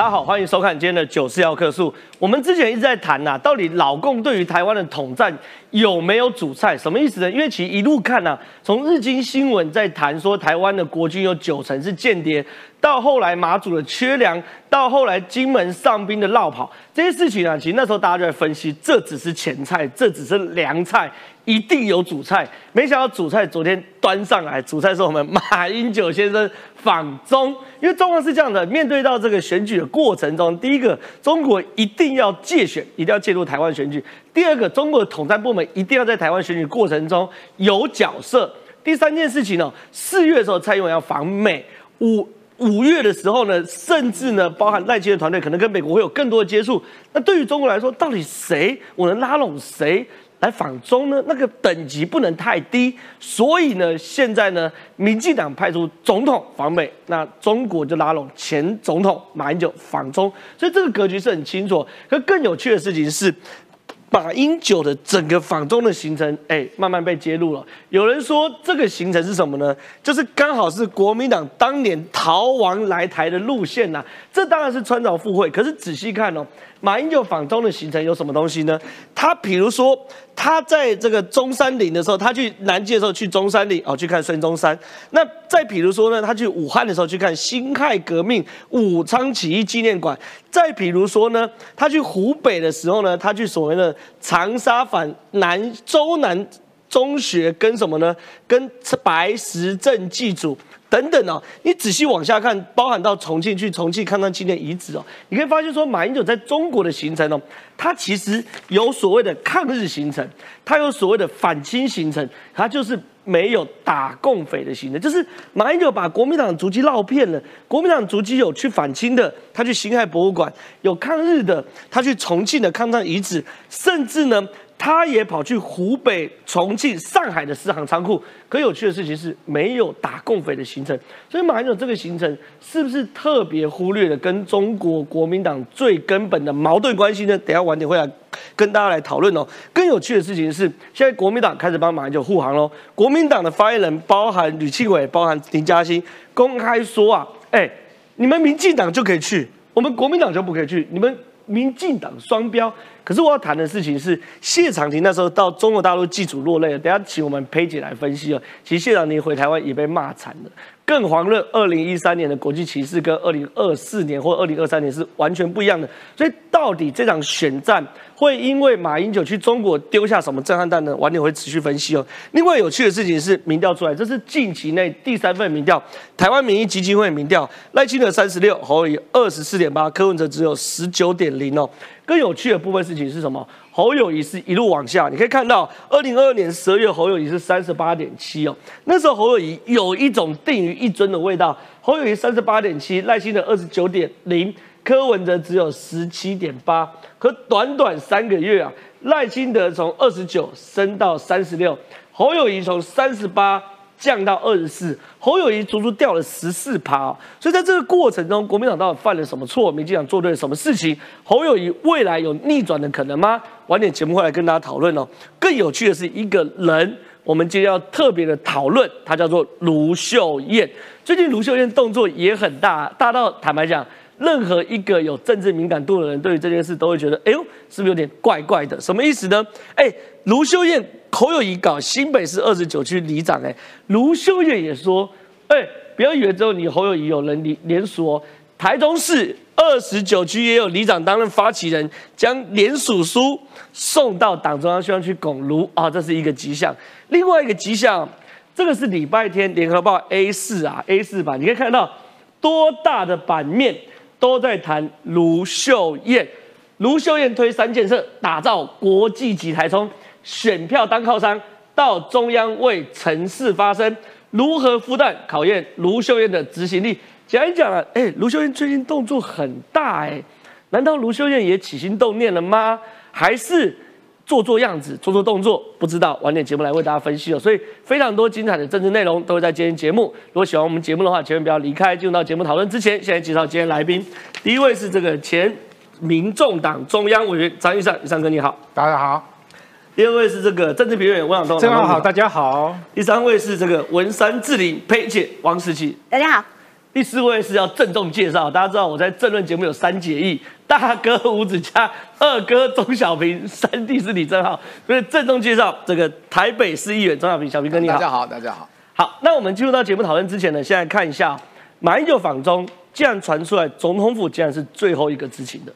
大家好，欢迎收看今天的九四要客诉。我们之前一直在谈呐、到底老共对于台湾的统战有没有主菜？什么意思呢？因为其实一路看呐、从日经新闻在谈说台湾的国军有九成是间谍，到后来马祖的缺粮，到后来金门上兵的绕跑，这些事情啊，其实那时候大家就在分析，这只是前菜，这只是凉菜，一定有主菜。没想到主菜昨天端上来，主菜是我们马英九先生访中。因为状况是这样的，面对到这个选举的过程中，第一个，中国一定要借选，一定要介入台湾选举；第二个，中国的统战部门一定要在台湾选举过程中有角色。第三件事情呢，四月的时候蔡英文要访美，五五月的时候呢，甚至呢，包含赖清德团队可能跟美国会有更多的接触。那对于中国来说，到底谁我能拉拢谁来访中呢？那个等级不能太低。所以呢，现在呢，民进党派出总统访美，那中国就拉拢前总统马英九访中，所以这个格局是很清楚。可更有趣的事情是。马英九的整个访中的行程，哎，慢慢被揭露了。有人说这个行程是什么呢？就是刚好是国民党当年逃亡来台的路线呐、这当然是穿凿附会。可是仔细看哦，马英九访中的行程有什么东西呢？他比如说他在这个中山陵的时候，他去南京的时候去中山陵哦，去看孙中山。那再比如说呢，他去武汉的时候去看辛亥革命武昌起义纪念馆。再比如说呢，他去湖北的时候呢，他去所谓的长沙反南周南中学跟什么呢？跟白石镇祭祖等等哦。你仔细往下看，包含到重庆去重庆看到纪念遗址哦，你可以发现说，马英九在中国的行程哦，他其实有所谓的抗日行程，他有所谓的反清行程，他就是。没有打共匪的行程，就是马英九把国民党足迹绕遍了。国民党足迹有去反清的，他去辛亥博物馆；有抗日的，他去重庆的抗战遗址，甚至呢，他也跑去湖北、重庆、上海的私行仓库。可有趣的事情是，没有打共匪的行程。所以马英九这个行程是不是特别忽略了跟中国国民党最根本的矛盾关系呢？等下晚点会来跟大家来讨论哦。更有趣的事情是，现在国民党开始帮马英九护航喽。国民党的发言人包含吕庆伟、包含林嘉欣，公开说啊，哎，你们民进党就可以去，我们国民党就不可以去，你们民进党双标。可是我要谈的事情是，谢长廷那时候到中国大陆祭祖落泪了。等下请我们佩姐来分析哦。其实谢长廷回台湾也被骂惨了。更遑论二零一三年的国际歧视跟二零二四年或二零二三年是完全不一样的。所以到底这场选战会因为马英九去中国丢下什么震撼弹呢？晚点会持续分析哦。另外有趣的事情是，民调出来，这是近期内第三份民调，台湾民意基金会民调，赖清德三十六，侯友宜二十四点八，柯文哲只有十九点零哦。更有趣的部分事情是什么？侯友谊是一路往下，你可以看到，二零二二年十二月侯友谊是三十八点七哦，那时候侯友谊有一种定于一尊的味道。侯友谊三十八点七，赖清德二十九点零，柯文哲只有十七点八。可短短三个月啊，赖清德从二十九升到三十六，侯友谊从三十八。降到二十四，侯友谊足足掉了十四趴，所以在这个过程中，国民党到底犯了什么错？民进党做对了什么事情？侯友谊未来有逆转的可能吗？晚点节目会来跟大家讨论哦。更有趣的是，一个人，我们今天要特别的讨论，他叫做卢秀燕。最近卢秀燕动作也很大，大到坦白讲，任何一个有政治敏感度的人，对于这件事都会觉得，哎呦，是不是有点怪怪的？什么意思呢？哎，卢秀燕。侯友谊搞新北市二十九区里长，哎，卢秀燕也说，哎，不要以为只有你侯友谊有人联联署哦，台中市二十九区也有里长担任发起人，将联署书送到党中央，希望去拱卢啊，这是一个迹象。另外一个迹象，这个是礼拜天联合报 A 四啊 A 四版，你可以看到多大的版面都在谈卢秀燕，卢秀燕推三建设，打造国际级台中。选票当靠山，到中央为城市发声，如何孵蛋考验卢秀燕的执行力？讲一讲啊，哎，卢秀燕最近动作很大哎，难道卢秀燕也起心动念了吗？还是做做样子、做做动作？不知道，晚点节目来为大家分析哦。所以非常多精彩的政治内容都会在今天节目。如果喜欢我们节目的话，千万不要离开。进入到节目讨论之前，现在介绍今天来宾，第一位是这个前民众党中央委员张玉善，玉善哥你好，大家好。第二位是这个政治评论员温晓东，正好好，大家好。第三位是这个文山治理佩姐王世琪，大家好。第四位是要郑重介绍，大家知道我在政论节目有三结义，大哥吴子嘉，二哥钟小平，三弟是李正浩，所以郑重介绍这个台北市议员钟小平，小平哥你好。大家好，大家好。好，那我们进入到节目讨论之前呢，现在看一下马英九访中，竟然传出来总统府竟然是最后一个知情的。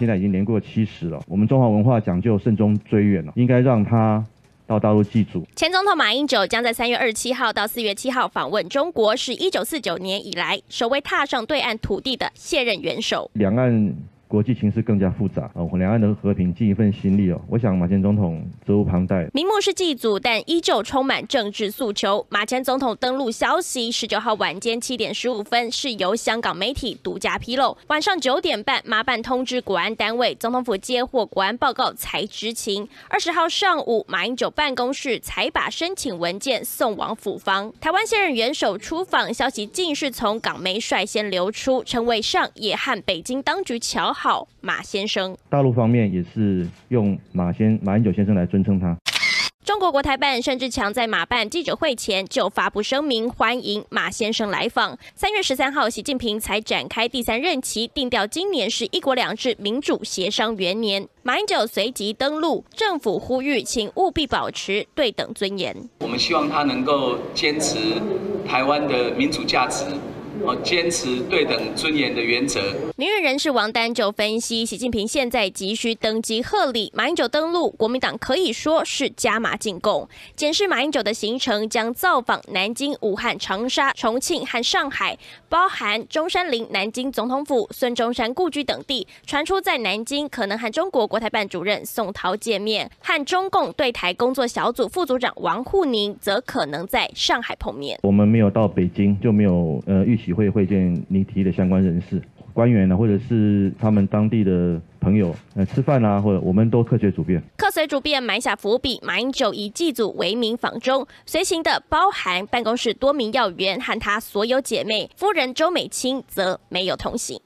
现在已经年过七十了，我们中华文化讲究慎终追远了，应该让他。到大陆祭祖。前总统马英九将在三月二十七号到四月七号访问中国，是一九四九年以来首位踏上对岸土地的卸任元首。两岸。国际形势更加复杂哦，两岸的和平尽一份心力哦。我想马前总统责无旁贷。明目是祭祖，但依旧充满政治诉求。马前总统登陆消息，十九号晚间七点十五分是由香港媒体独家披露。晚上九点半，马办通知国安单位，总统府接获国安报告才知情。二十号上午，马英九办公室才把申请文件送往府方。台湾现任元首出访消息，竟是从港媒率先流出，成为上也和北京当局巧。好，马先生。大陆方面也是用马先马英九先生来尊称他。中国国台办甚至强在马办记者会前就发布声明，欢迎马先生来访。三月十三号，习近平才展开第三任期，定调今年是一国两制民主协商元年。马英九随即登陆，政府呼吁，请务必保持对等尊严。我们希望他能够坚持台湾的民主价值。哦，坚持对等尊严的原则。民运人士王丹就分析，习近平现在急需登基贺礼，马英九登陆，国民党可以说是加码进贡。检视马英九的行程，将造访南京、武汉、长沙、重庆和上海，包含中山陵、南京总统府、孙中山故居等地。传出在南京可能和中国国台办主任宋涛见面，和中共对台工作小组副组长王沪宁则可能在上海碰面。我们没有到北京，就没有呃预会会见你提的相关人士、官员呢，或者是他们当地的朋友，呃，吃饭啊，或者我们都客随主便。客随主便埋下伏笔，马英九以祭祖为名访中，随行的包含办公室多名要员和他所有姐妹，夫人周美青则没有同行。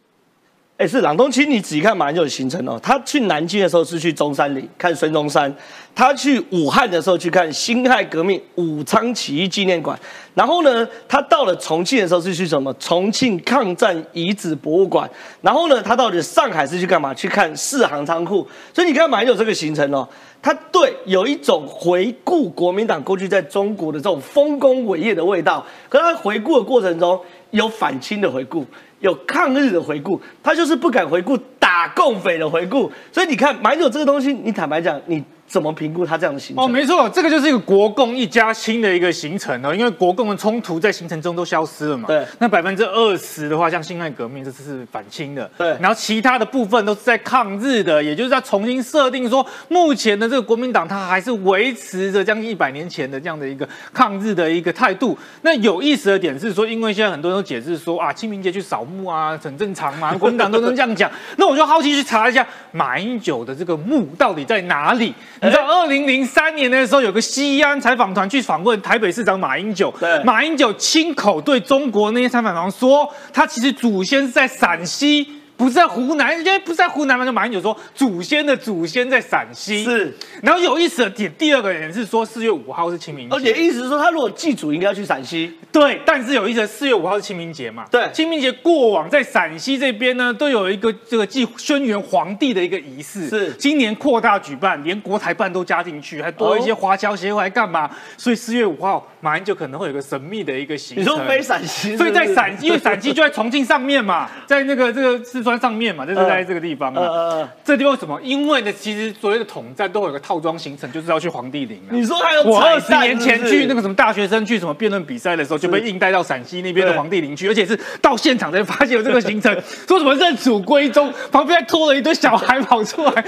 哎，是朗东青，你仔细看马英九的行程哦。他去南京的时候是去中山陵看孙中山，他去武汉的时候去看辛亥革命武昌起义纪念馆，然后呢，他到了重庆的时候是去什么重庆抗战遗址博物馆，然后呢，他到了上海是去干嘛？去看四行仓库。所以你看马英九这个行程哦，他对有一种回顾国民党过去在中国的这种丰功伟业的味道，可他回顾的过程中有反清的回顾。有抗日的回顾，他就是不敢回顾打共匪的回顾，所以你看买酒这个东西，你坦白讲，你。怎么评估他这样的行程？哦，没错，这个就是一个国共一家亲的一个行程哦。因为国共的冲突在行程中都消失了嘛。对。那百分之二十的话，像辛亥革命，这次是反清的。对。然后其他的部分都是在抗日的，也就是在重新设定说，目前的这个国民党，它还是维持着将近一百年前的这样的一个抗日的一个态度。那有意思的点是说，因为现在很多人都解释说啊，清明节去扫墓啊，很正常嘛，国民党都能这样讲。那我就好奇去查一下马英九的这个墓到底在哪里？你知道二零零三年的时候，有个西安采访团去访问台北市长马英九，马英九亲口对中国那些采访团说，他其实祖先是在陕西。不是在湖南，因为不是在湖南嘛，就马英九说祖先的祖先在陕西。是，然后有意思的点，第二个人是说四月五号是清明节，而且意思是说他如果祭祖应该要去陕西。对，但是有意思，四月五号是清明节嘛？对，清明节过往在陕西这边呢，都有一个这个祭轩辕皇帝的一个仪式。是，今年扩大举办，连国台办都加进去，还多一些华侨协会来干嘛？所以四月五号马英九可能会有个神秘的一个行程。你说飞陕西？所以在陕，因为陕西就在重庆上面嘛，在那个这个四川上面嘛，就是在这个地方嘛。这地方什么？因为呢，其实所谓的统战都有个套装行程，就是要去黄帝陵。你说还有我二十年前去那个什么大学生去什么辩论比赛的时候，就被硬带到陕西那边的黄帝陵去，而且是到现场才发现有这个行程，说什么认祖归宗，旁边还拖了一堆小孩跑出来，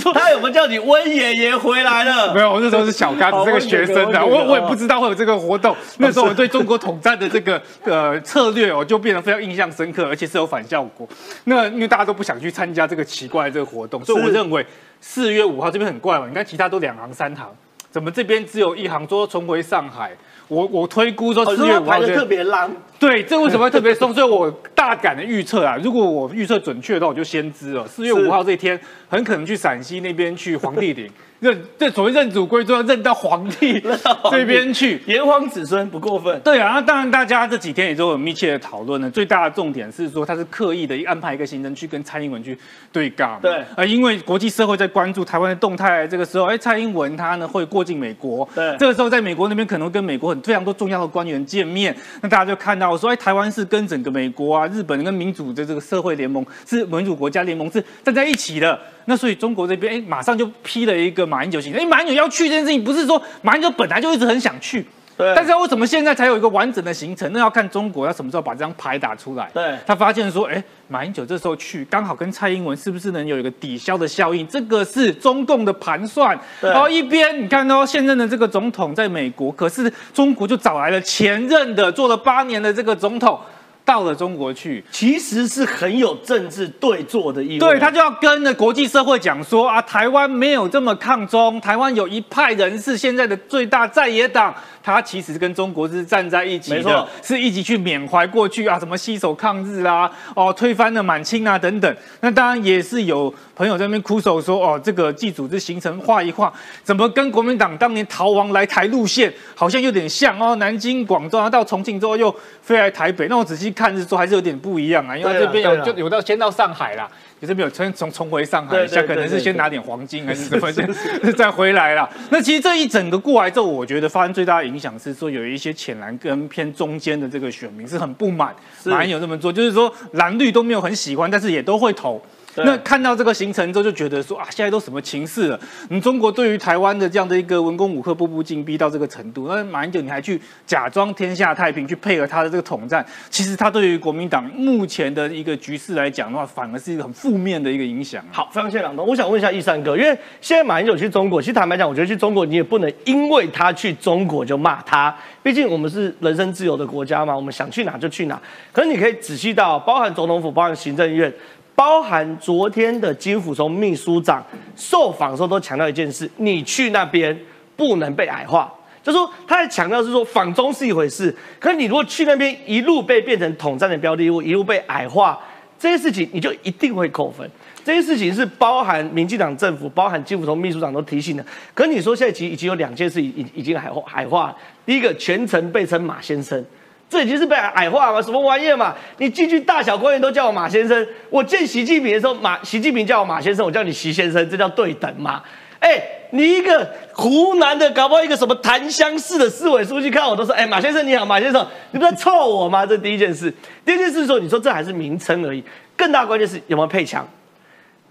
说 他有没有叫你温爷爷回来了？没有，我那时候是小刚，这个学生的，我我也不知道会有这个活动。那时候我对中国统战的这个呃策略哦，就变得非常印象深刻，而且是有反效果。那因为大家都不想去参加这个奇怪的这个活动，所以我认为四月五号这边很怪嘛。你看其他都两行三行，怎么这边只有一行说重回上海？我我推估说四月五号特别浪。对，这为什么会特别松？所以我大胆的预测啊，如果我预测准确的话，我就先知了。四月五号这一天很可能去陕西那边去黄帝陵。认这所谓认祖归宗，要认到皇帝这边去。炎黄子孙不过分。对啊，那当然大家这几天也都有密切的讨论呢。最大的重点是说，他是刻意的安排一个行程去跟蔡英文去对杠。对，呃，因为国际社会在关注台湾的动态，这个时候，哎，蔡英文他呢会过境美国。对，这个时候在美国那边可能跟美国很非常多重要的官员见面。那大家就看到说，哎，台湾是跟整个美国啊、日本跟民主的这个社会联盟是民主国家联盟是站在一起的。那所以中国这边哎，马上就批了一个马英九行程。哎，马英九要去这件事情，不是说马英九本来就一直很想去，对。但是为什么现在才有一个完整的行程？那要看中国要什么时候把这张牌打出来。对。他发现说，哎，马英九这时候去，刚好跟蔡英文是不是能有一个抵消的效应？这个是中共的盘算。然后一边你看到现任的这个总统在美国，可是中国就找来了前任的做了八年的这个总统。到了中国去，其实是很有政治对坐的意味。对他就要跟着国际社会讲说啊，台湾没有这么抗中，台湾有一派人是现在的最大在野党。他其实跟中国是站在一起的，是一起去缅怀过去啊，什么携手抗日啊，哦，推翻了满清啊等等。那当然也是有朋友在那边哭手说，哦，这个祭祖之行程画一画，怎么跟国民党当年逃亡来台路线好像有点像哦？南京、广州啊，到重庆之后又飞来台北，那我仔细看是说还是有点不一样啊，因为这边有就有到先到上海啦。也是没有重重重回上海一，下可能是先拿点黄金还是什么，再回来了。那其实这一整个过来之后，我觉得发生最大的影响是说，有一些浅蓝跟偏中间的这个选民是很不满，马英九这么做，就是说蓝绿都没有很喜欢，但是也都会投。那看到这个行程之后，就觉得说啊，现在都什么情势了？你中国对于台湾的这样的一个文攻武克、步步进逼到这个程度，那马英九你还去假装天下太平，去配合他的这个统战，其实他对于国民党目前的一个局势来讲的话，反而是一个很负面的一个影响。好，非常谢谢朗东。我想问一下易三哥，因为现在马英九去中国，其实坦白讲，我觉得去中国你也不能因为他去中国就骂他，毕竟我们是人身自由的国家嘛，我们想去哪就去哪。可是你可以仔细到，包含总统府，包含行政院。包含昨天的金辅中秘书长受访时候都强调一件事：你去那边不能被矮化。就说他在强调是说访中是一回事，可是你如果去那边一路被变成统战的标的物，一路被矮化，这些事情你就一定会扣分。这些事情是包含民进党政府、包含金辅中秘书长都提醒的。可你说现在其实已经有两件事已已经矮化矮化，第一个全程被称马先生。这已经是被矮化了，什么玩意嘛？你进去大小官员都叫我马先生，我见习近平的时候，马习近平叫我马先生，我叫你习先生，这叫对等嘛？哎，你一个湖南的，搞不好一个什么檀香市的市委书记看我都说，哎，马先生你好，马先生，你不在臭我吗？这第一件事。第二件事是说，你说这还是名称而已，更大关键是有没有配枪？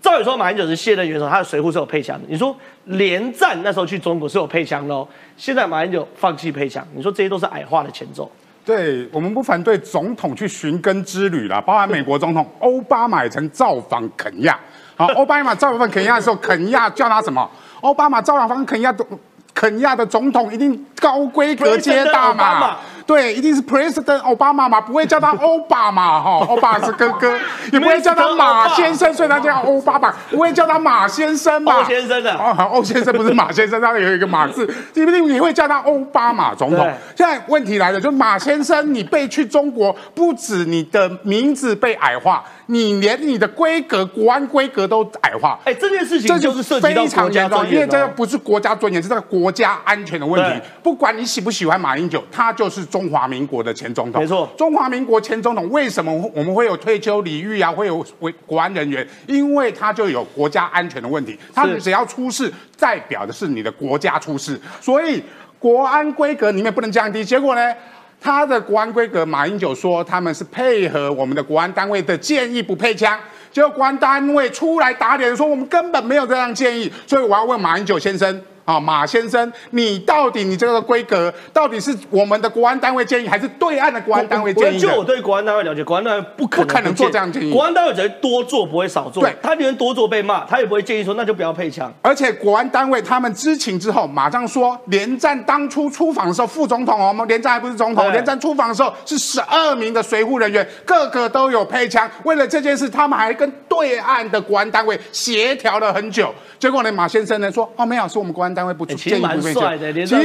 照理说，马英九是卸任元首，他的随扈是有配枪的。你说连战那时候去中国是有配枪喽，现在马英九放弃配枪，你说这些都是矮化的前奏。对我们不反对总统去寻根之旅啦，包含美国总统奥巴马也曾造访肯亚。好，奥巴马造访肯亚的时候，肯亚叫他什么？奥巴马造访肯亚的肯亚的总统一定高规格接大嘛。对，一定是 President Obama 嘛，不会叫他 欧巴嘛，哈，欧巴是哥哥，也不会叫他马先生，所以他叫欧巴吧，不会叫他马先生嘛。欧先生的，哦，欧先生不是马先生，他有一个马字，你不定你会叫他欧巴马总统。现在问题来了，就马先生，你被去中国，不止你的名字被矮化。你连你的规格、国安规格都矮化，哎，这件事情这就是非常严重，因为这个不是国家尊严，是这个国家安全的问题。不管你喜不喜欢马英九，他就是中华民国的前总统。没错，中华民国前总统为什么我们会有退休礼遇啊？会有为国安人员？因为他就有国家安全的问题，他只要出事，代表的是你的国家出事，所以国安规格里面不能降低。结果呢？他的国安规格，马英九说他们是配合我们的国安单位的建议不配枪，结果国安单位出来打脸，说我们根本没有这样建议，所以我要问马英九先生。啊，马先生，你到底你这个规格到底是我们的国安单位建议，还是对岸的国安单位建议？就我对国安单位了解，国安单位不可能做这样建议。国安单位只会多做，不会少做。对，他宁愿多做被骂，他也不会建议说那就不要配枪。而且国安单位他们知情之后，马上说连战当初出访的时候，副总统哦，我们连战还不是总统，连战出访的时候是十二名的随护人员，个个都有配枪。为了这件事，他们还跟对岸的国安单位协调了很久。结果呢，马先生呢说哦没有，是我们国安单位不其实建议不配枪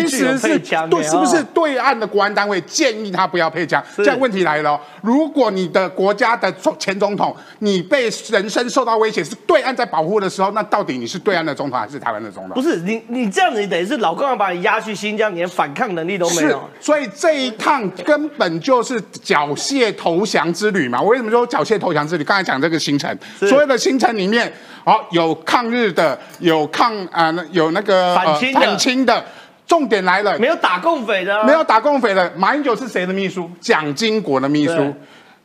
其实是对，是不是哦对岸的国安单位建议他不要配枪？是这样问题来了哦，如果你的国家的总前总统你被人身受到威胁，是对岸在保护的时候，那到底你是对岸的总统还是台湾的总统？不是你你这样子，你等于是老共要把你押去新疆，你连反抗能力都没是有。，所以这一趟根本就是缴械投降之旅嘛。我为什么说缴械投降之旅？刚才讲这个行程，所有的行程里面，哦，有抗日的，有抗啊、那有那个反清的反清的。重点来了，没有打共匪的、啊，没有打共匪的，马英九是谁的秘书？蒋经国的秘书对。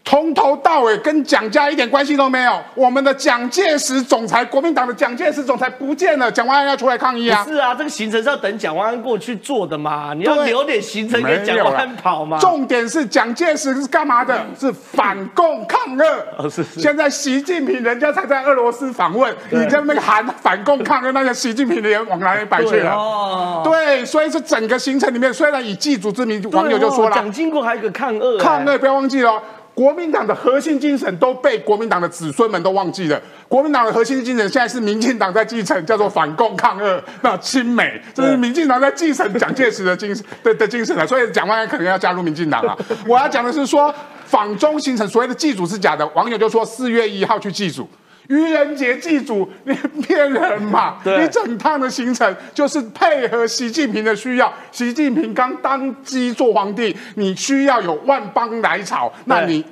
从头到尾跟蒋家一点关系都没有。我们的蒋介石总裁，国民党的蒋介石总裁不见了，蒋万安要出来抗议啊！不是啊，这个行程是要等蒋万安过去做的嘛，你要留点行程给蒋万安跑嘛。重点是蒋介石是干嘛的？是反共抗日。哦是是现在习近平人家才在俄罗斯访问，你在那个喊反共抗日，那个习近平的人往哪里摆去对了？哦，对，所以是整个行程里面，虽然以祭祖之名，对网友就说了，哦蒋经国还有个抗俄、哎抗日不要忘记了哦。国民党的核心精神都被国民党的子孙们都忘记了。国民党的核心精神现在是民进党在继承，叫做反共抗日，那亲美，这是民进党在继承蒋介石的精神的的精神了。所以蒋万安可能要加入民进党啊。我要讲的是说，访中行程所谓的祭祖是假的，网友就说四月一号去祭祖。愚人节祭祖，你骗人嘛？你整趟的行程就是配合习近平的需要。习近平刚当基做皇帝，你需要有万邦来朝，那你。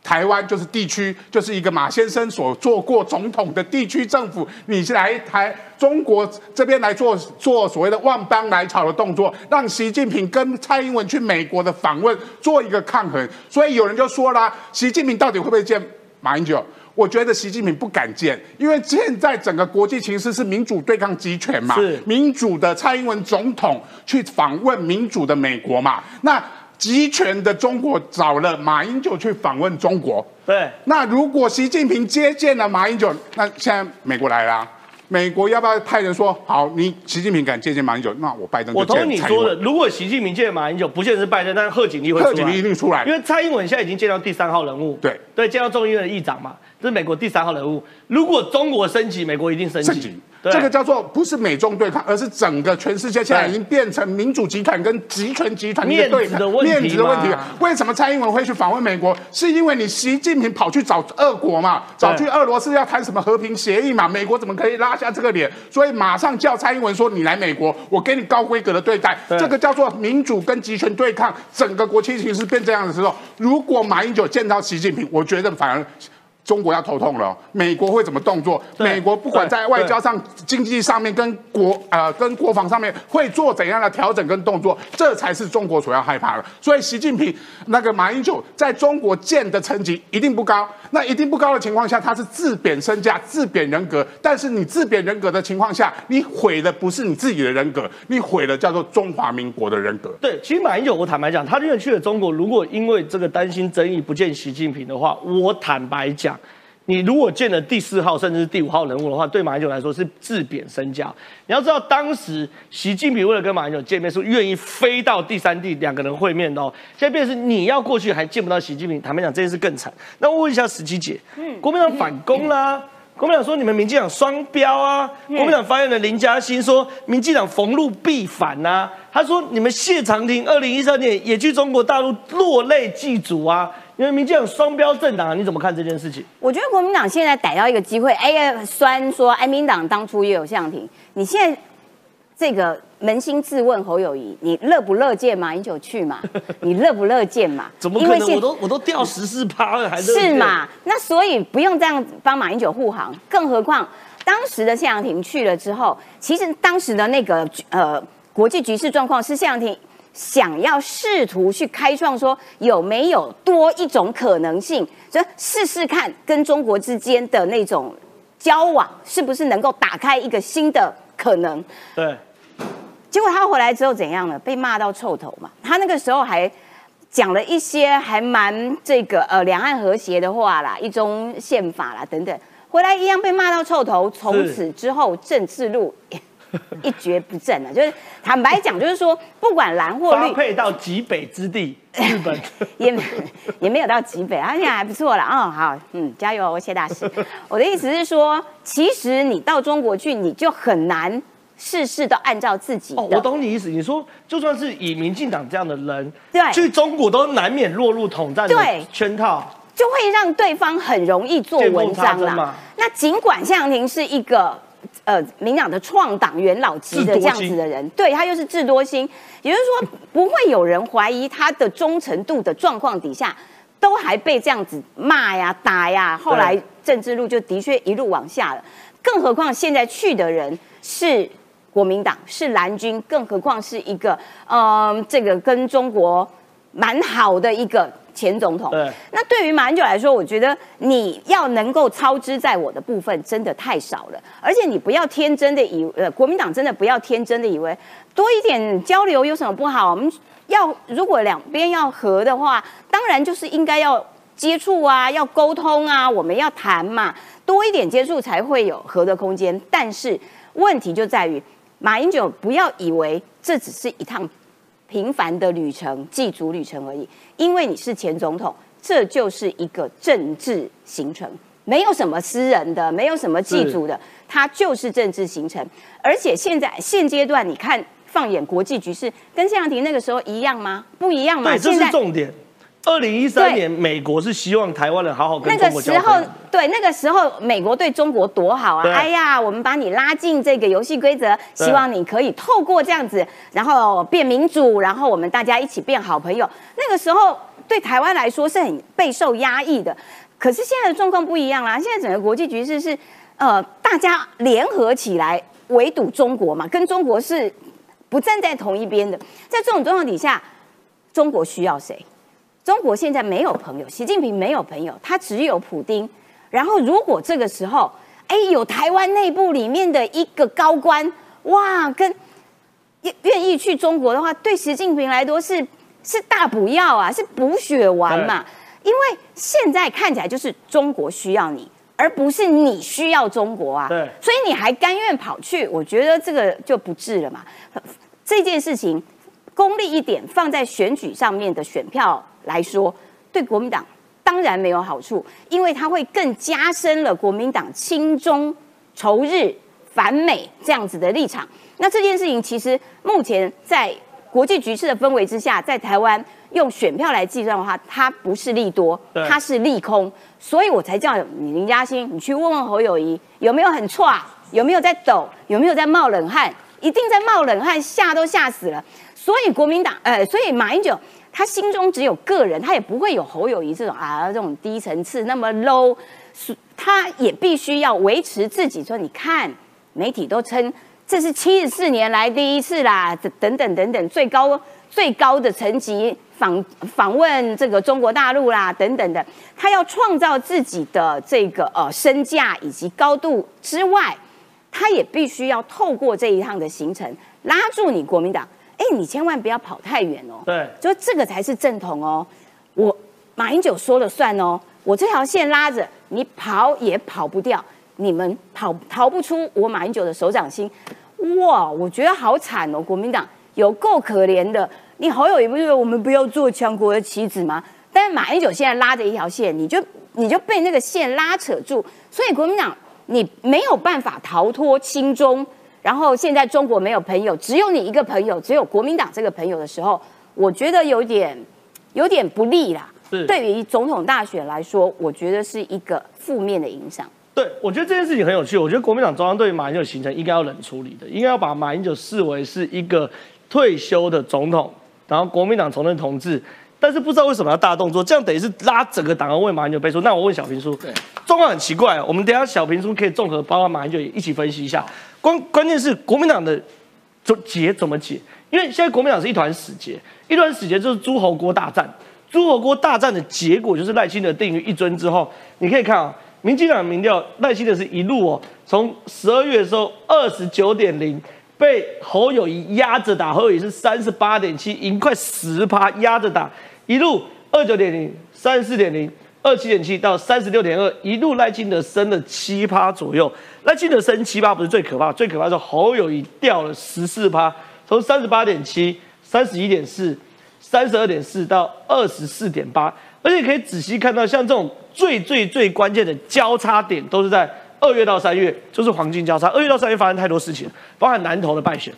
台湾就是地区，就是一个马先生所做过总统的地区政府，你是来台中国这边来做做所谓的万邦来朝的动作，让习近平跟蔡英文去美国的访问做一个抗衡。所以有人就说啦，习近平到底会不会见马英九？我觉得习近平不敢见，因为现在整个国际形势是民主对抗集权嘛是，民主的蔡英文总统去访问民主的美国嘛，那集权的中国找了马英九去访问中国，对，那如果习近平接见了马英九，那现在美国来啦、美国要不要派人说好？你习近平敢接见马英九，那我拜登就我同你说的。如果习近平见马英九，不见得是拜登，但是贺锦丽会出来。贺锦丽一定出来因为蔡英文现在已经见到第三号人物，对对，见到众议院的议长嘛，这是美国第三号人物。如果中国升级，美国一定升级。升级，对这个叫做不是美中对抗，而是整个全世界现在已经变成民主集团跟集权集团面子的问题面子的问题嘛。为什么蔡英文会去访问美国？是因为你习近平跑去找俄国嘛，找去俄罗斯要谈什么和平协议嘛？美国怎么可以拉下这个脸？所以马上叫蔡英文说：“你来美国，我给你高规格的对待。”对这个叫做民主跟集权对抗，整个国际形势变这样的时候，如果马英九见到习近平，我觉得反而。中国要头痛了哦，美国会怎么动作？美国不管在外交上、经济上面、跟国呃跟国防上面会做怎样的调整跟动作，这才是中国所要害怕的。所以习近平那个马英九在中国建的层级一定不高，那一定不高的情况下，他是自贬身价、自贬人格。但是你自贬人格的情况下，你毁的不是你自己的人格，你毁了叫做中华民国的人格。对，其实马英九，我坦白讲，他因为去了中国，如果因为这个担心争议不见习近平的话，我坦白讲，你如果见了第四号甚至是第五号人物的话，对马英九来说是自贬身价。你要知道，当时习近平为了跟马英九见面，是愿意飞到第三地两个人会面的哦。现在变成是你要过去还见不到习近平，坦白讲这件事更惨。那我问一下十七姐，国民党反攻啦、国民党说你们民进党双标啊，国民党发言人林嘉欣说民进党逢路必反呐、他说你们谢长廷二零一三年也去中国大陆落泪祭祖啊，因为民进党双标政党啊，你怎么看这件事情？我觉得国民党现在逮到一个机会，哎呀，酸说哎，民党当初也有向庭，你现在这个扪心自问侯友谊，你乐不乐见马英九去嘛？你乐不乐见嘛？怎么可能？我都我都掉十四趴了，还乐是？嘛？那所以不用这样帮马英九护航，更何况当时的谢长廷去了之后，其实当时的那个呃国际局势状况是谢长廷想要试图去开创说有没有多一种可能性，就试试看跟中国之间的那种交往是不是能够打开一个新的可能。对，结果他回来之后怎样呢？被骂到臭头嘛。他那个时候还讲了一些还蛮这个呃两岸和谐的话啦，一中宪法啦等等，回来一样被骂到臭头。从此之后政治路 一蹶不振了。就是坦白讲，就是说不管蓝或绿，发配到极北之地，日本。也没也没有到极北，而且还不错了。哦，好，嗯，加油哦，谢大师。我的意思是说，其实你到中国去，你就很难事事都按照自己的。哦，我懂你意思。你说就算是以民进党这样的人，对去中国都难免落入统战的对圈套。就会让对方很容易做文章啦。那尽管谢长廷是一个呃民党的创党元老级的这样子的人，对他又是智多星，也就是说不会有人怀疑他的忠诚度的状况底下，都还被这样子骂呀打呀，后来政治路就的确一路往下了。更何况现在去的人是国民党，是蓝军，更何况是一个嗯、这个跟中国蛮好的一个前总统。对那对于马英九来说，我觉得你要能够操之在我的部分真的太少了，而且你不要天真的以呃，国民党真的不要天真的以为多一点交流有什么不好？我们要如果两边要和的话，当然就是应该要接触啊，要沟通啊，我们要谈嘛，多一点接触才会有和的空间。但是问题就在于，马英九不要以为这只是一趟平凡的旅程、祭祖旅程而已，因为你是前总统，这就是一个政治行程，没有什么私人的，没有什么祭祖的，它就是政治行程。而且现在现阶段，你看放眼国际局势，跟谢长廷那个时候一样吗？不一样嘛。对，这是重点。二零一三年，美国是希望台湾人好好跟那中国个时候对那个时候，美国对中国多好啊！哎呀，我们把你拉进这个游戏规则，希望你可以透过这样子，然后变民主，然后我们大家一起变好朋友。那个时候对台湾来说是很备受压抑的，可是现在的状况不一样啦，现在整个国际局势是，呃，大家联合起来围堵中国嘛，跟中国是不站在同一边的。在这种状况底下，中国需要谁？中国现在没有朋友，习近平没有朋友，他只有普丁。然后如果这个时候，哎，有台湾内部里面的一个高官，哇，跟愿愿意去中国的话，对习近平来说是是大补药啊，是补血丸嘛。因为现在看起来就是中国需要你，而不是你需要中国啊。对所以你还甘愿跑去，我觉得这个就不智了嘛。这件事情功利一点，放在选举上面的选票来说，对国民党当然没有好处，因为它会更加深了国民党亲中仇日、反美这样子的立场。那这件事情其实目前在国际局势的氛围之下，在台湾用选票来计算的话，它不是利多，它是利空，所以我才叫你林嘉欣，你去问问侯友谊有没有很错，有没有在抖，有没有在冒冷汗，一定在冒冷汗，吓都吓死了。所以国民党，呃，所以马英九他心中只有个人，他也不会有侯友谊这种啊这种低层次那么 low，他也必须要维持自己说，你看媒体都称这是七十四年来第一次啦，等等等等最高最高的层级访访问这个中国大陆啦，等等的，他要创造自己的这个呃身价以及高度之外，他也必须要透过这一趟的行程拉住你国民党，哎，你千万不要跑太远哦。对，就这个才是正统哦。我马英九说了算哦，我这条线拉着，你跑也跑不掉，你们跑逃不出我马英九的手掌心。哇，我觉得好惨哦，国民党有够可怜的。你好友谊不是说我们不要做强国的棋子吗？但是马英九现在拉着一条线，你就你就被那个线拉扯住，所以国民党你没有办法逃脱亲中。然后现在中国没有朋友，只有你一个朋友，只有国民党这个朋友的时候，我觉得有点有点不利啦。是对于总统大选来说，我觉得是一个负面的影响。对，我觉得这件事情很有趣。我觉得国民党中央对于马英九行程应该要冷处理的，应该要把马英九视为是一个退休的总统，然后国民党重任同志。但是不知道为什么要大动作，这样等于是拉整个党要为马英九背书。那我问小平叔，对，状况很奇怪。我们等一下小平叔可以综合包括马英九也一起分析一下。关关键是国民党的怎结怎么解？因为现在国民党是一团死结，一团死结就是诸侯国大战。诸侯国大战的结果就是赖清德定于一尊之后，你可以看啊，民进党民调赖清德是一路哦，从十二月的时候二十九点零被侯友谊压着打，侯友谊是三十八点七，赢快十趴，压着打，一路二九点零、三十四点零、二七点七到三十六点二，一路赖清德升了七趴左右。赖清德升七八不是最可怕，最可怕是侯友谊掉了十四趴，从三十八点七、三十一点四。三十二点四到二十四点八，而且可以仔细看到，像这种最最最关键的交叉点，都是在二月到三月就是黄金交叉，二月到三月发生太多事情，包含南投的败选，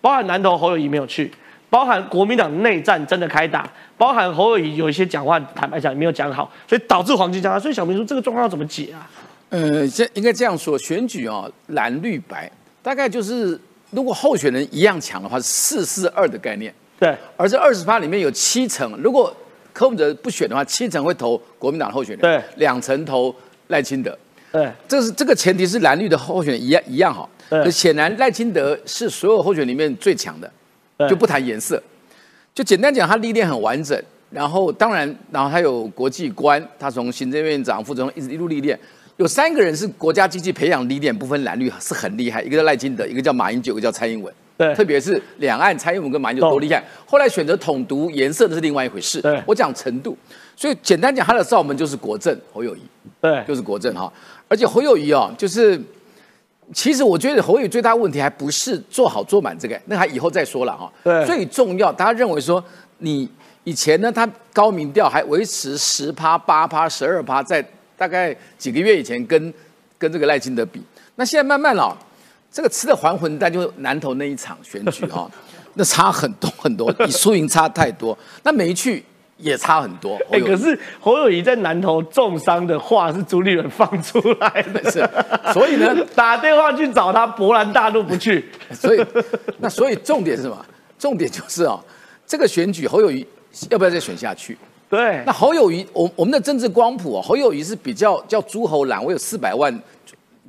包含南投侯友谊没有去，包含国民党内战真的开打，包含侯友谊有一些讲话坦白讲没有讲好，所以导致黄金交叉。所以小明说这个状况要怎么解啊？呃，这应该这样说，选举啊，蓝绿白大概就是如果候选人一样强的话，是四四二的概念。对，而这二十八里面有七成，如果柯文哲不选的话，七成会投国民党候选人，对，两成投赖清德，对，这是这个前提是蓝绿的候选人一样一样好。对可显然赖清德是所有候选人里面最强的，就不谈颜色，就简单讲，他历练很完整，然后当然，然后他有国际观，他从行政院长、副总统一直一路历练。有三个人是国家经济培养理念不分蓝绿是很厉害，一个叫赖清德，一个叫马英九，一个叫蔡英文。对特别是两岸蔡英文跟马英九多厉害，后来选择统独颜色的是另外一回事。对我讲程度，所以简单讲，他的罩门就是国政侯友谊，对，就是国政哈。而且侯友谊哦，就是其实我觉得侯友谊最大问题还不是做好做满这个，那还以后再说了哈。对最重要，大家认为说你以前呢，他高民调还维持十趴、八趴、十二趴，在大概几个月以前跟跟这个赖清德比，那现在慢慢了、这个吃的还魂蛋就是南投那一场选举哈、那差很多很多，比输赢差太多。那没去也差很多。哎、可是侯友谊在南投重伤的话是朱立伦放出来的，是所以呢，打电话去找他，勃然大怒不去。所以，那所以重点是什么？重点就是哦，这个选举侯友谊要不要再选下去？对那，侯友谊，我我们的政治光谱哦，侯友谊是比较叫诸侯蓝，我有四百万，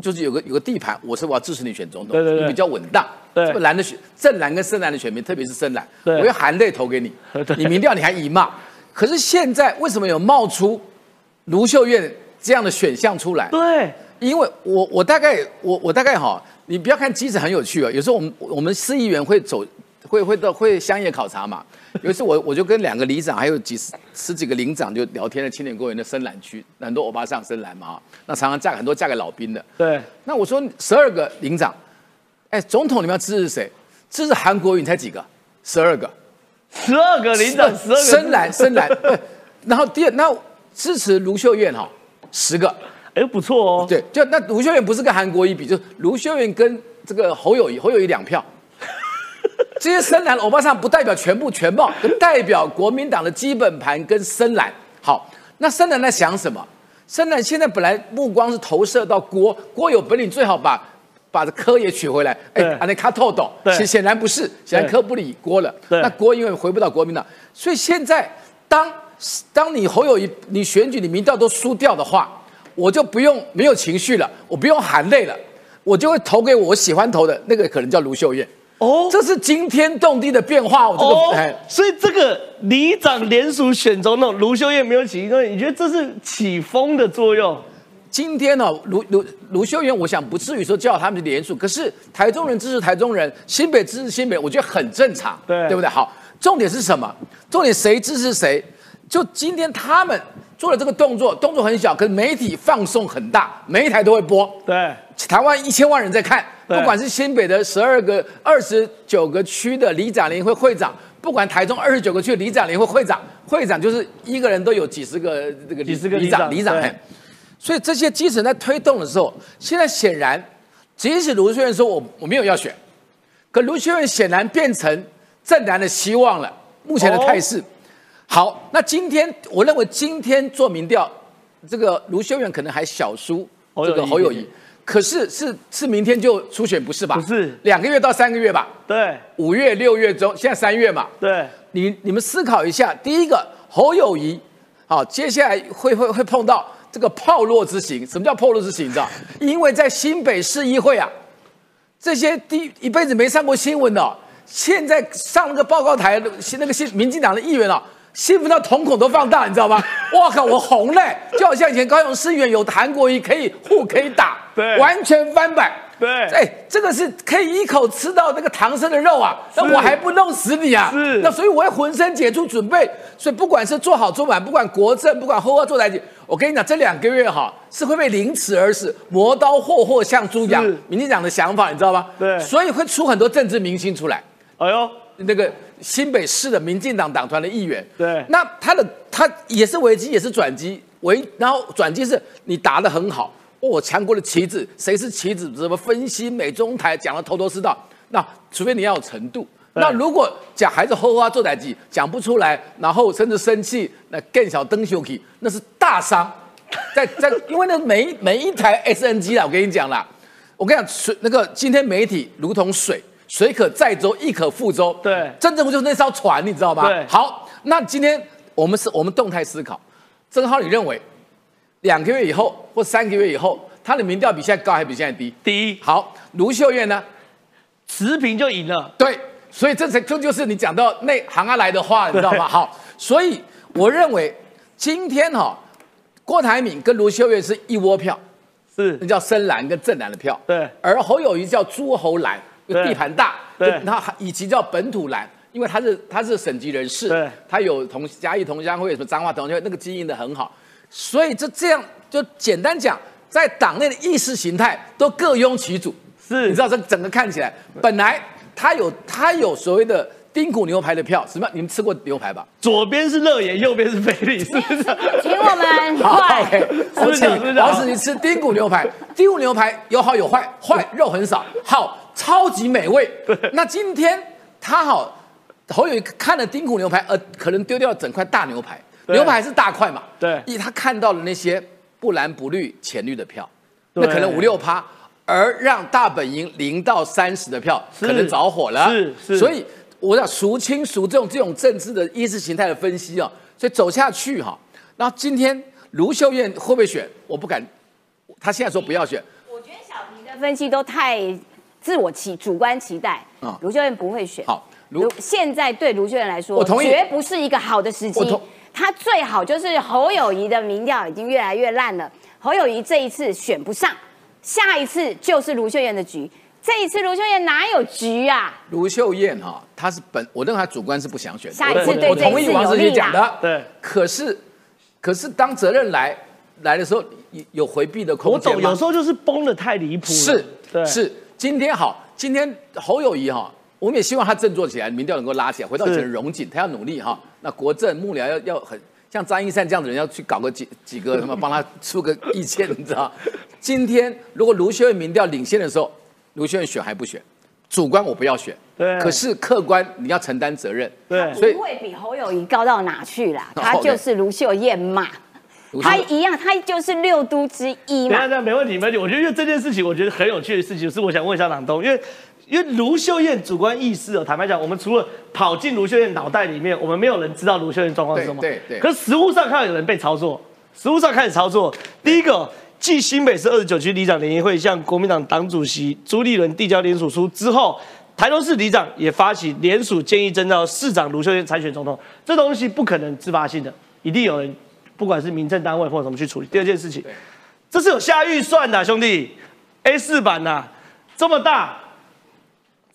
就是有个有个地盘，我是我要支持你选总统，对对对你比较稳当。对这个蓝的选正蓝跟深蓝的选民，特别是深蓝，对我要含泪投给你，你民调你还赢嘛？可是现在为什么有冒出卢秀燕这样的选项出来？对，因为我我大概我我大概哈，你不要看机制很有趣哦，有时候我们我们市议员会走会会到会乡野考察嘛。有一次我我就跟两个里长还有几十十几个领长就聊天了，青年公园的深蓝区，很多欧巴上深蓝嘛哈，那常常嫁很多嫁给老兵的。对，那我说十二个领长，哎，总统你们要支持谁？支持韩国瑜，你才几个？十二个。十二个领长，十二个深蓝深蓝，对然后第二那支持卢秀燕哈，十个。哎，不错哦。对，就那卢秀燕不是跟韩国瑜比，就卢秀燕跟这个侯友谊，侯友谊两票。这些深蓝欧巴桑不代表全部全貌，代表国民党的基本盘跟深蓝。好，那深蓝在想什么？深蓝现在本来目光是投射到郭，郭有本领，最好把把这柯也取回来。哎，安内卡透懂，对显显然不是，显然对柯不理郭了。那郭因为回不到国民党，所以现在当当你侯友谊你选举你民调都输掉的话，我就不用没有情绪了，我不用含泪了，我就会投给我喜欢投的那个，可能叫卢秀燕。哦这是惊天动地的变化。我这个、哦哎，，所以这个里长联署选总统，卢秀燕没有起因为你觉得这是起风的作用？今天呢、卢卢卢秀燕，我想不至于说叫他们联署，可是台中人支持台中人，新北支持新北，我觉得很正常，对对不对？好，重点是什么？重点谁支持谁？就今天他们做了这个动作，动作很小，可是媒体放送很大，每一台都会播。对，台湾一千万人在看，对不管是新北的十二个、二十九个区的里长联会会长，不管台中二十九个区的里长联会会长，会长就是一个人都有几十个这个几十个里里长长里长。所以这些基层在推动的时候，现在显然，即使卢秀燕说我我没有要选，可卢秀燕显然变成正蓝的希望了。目前的态势。哦好，那今天我认为今天做民调，这个卢秀燕可能还小输这个侯友谊，可是是是明天就初选不是吧？不是两个月到三个月吧？对，五月、六月中，现在三月嘛。对，你你们思考一下，第一个侯友谊，好，接下来会会会碰到这个炮烙之刑。什么叫炮烙之刑？你知道？因为在新北市议会啊，这些第一辈子没上过新闻的哦、现在上那个报告台的那个新民进党的议员啊，兴奋到瞳孔都放大，你知道吗？我靠，我红嘞，就好像以前高雄市议员有韩国瑜可以互可以打，对完全翻版。对哎，这个是可以一口吃到那个唐僧的肉啊，那我还不弄死你啊？是那所以我会浑身解除准备。所以不管是做好做满，不管国政，不管后要做台阶，我跟你讲，这两个月哈是会被凌迟而死，磨刀霍霍向猪羊是。民进党的想法你知道吗？对所以会出很多政治明星出来。哎呦，那个新北市的民进党党团的议员，对那他的他也是危机，也是转机，危然后转机是你答得很好，哦，强国的棋子，谁是棋子？怎么分析美中台讲的头头是道？那除非你要有程度。那如果讲还是后花做代记讲不出来，然后甚至生气，那更小灯修气，那是大伤。在在，因为那每一每一台 SNG 啦，我跟你讲啦，我跟你讲水那个今天媒体如同水，水可载舟，亦可覆舟。对，真正就是那艘船，你知道吗？对。好，那今天我们是我们动态思考，正好你认为两个月以后或三个月以后，他的民调比现在高还是比现在低？低。好，卢秀燕呢，持平就赢了。对。所以这才这就是你讲到那行啊来的话，你知道吗？好，所以我认为今天哈，郭台铭跟卢秀燕是一窝票，是那叫深蓝跟正蓝的票。对，而侯友谊叫诸侯蓝，地盘大。对，那以及叫本土蓝，因为他是他是省级人士，对，他有同嘉义同乡会什么彰化同乡会，那个经营的很好。所以这这样就简单讲，在党内的意识形态都各拥其主。是，你知道这整个看起来本来。他有他有所谓的丁骨牛排的票，什么？你们吃过牛排吧？左边是乐言，右边是菲力，是不是？请我们快，我请王子你吃丁骨牛排。丁骨牛排有好有坏，坏肉很少，好超级美味。那今天他好侯友看了丁骨牛排，呃，可能丢掉整块大牛排，牛排是大块嘛？对，因为他看到了那些不蓝不绿浅绿的票，那可能五六趴。而让大本营零到三十的票可能着火了，是是，所以我要孰轻孰重这种政治的意识形态的分析啊，所以走下去哈。那今天卢秀燕会不会选？我不敢，他现在说不要选。我觉得小平的分析都太自我期主观期待啊，卢秀燕不会选。好，卢现在对卢秀燕来说，我同意，绝不是一个好的时机。他最好就是侯友谊的民调已经越来越烂了，侯友谊这一次选不上。下一次就是卢秀燕的局，这一次卢秀燕哪有局啊？卢秀燕哈，她是本，我认为她主观是不想选。下一次对我同意王世杰讲的。对。可是，可是当责任来来的时候，有有回避的空间我懂，有时候就是崩的太离谱是，对，是。今天好，今天侯友谊哈，我们也希望他振作起来，民调能够拉起来，回到以前荣景，他要努力哈。那国政幕僚要要很。像张一山这样的人要去搞个几几个什么，帮他出个意见，你知道？今天如果卢秀燕民调领先的时候，卢秀燕选还不选？主观我不要选，对。可是客观你要承担责任，对。所以不会比侯友谊高到哪去啦，他就是卢秀燕嘛，他一样，他就是六都之一嘛。等下，没问题，没问题。我觉得因为这件事情，我觉得很有趣的事情，是我想问一下朗东，因为。因为卢秀燕主观意识哦，坦白讲，我们除了跑进卢秀燕脑袋里面，我们没有人知道卢秀燕状况是什么。对对。可是实物上看到有人被操作，实物上开始操作。第一个，继新北市二十九区里长联谊会向国民党党主席朱立伦递交联署书之后，台中市里长也发起联署建议征召市长卢秀燕参选总统。这东西不可能自发性的，一定有人，不管是民政单位或者什么去处理。第二件事情，这是有下预算的，兄弟，A 四版呐，这么大。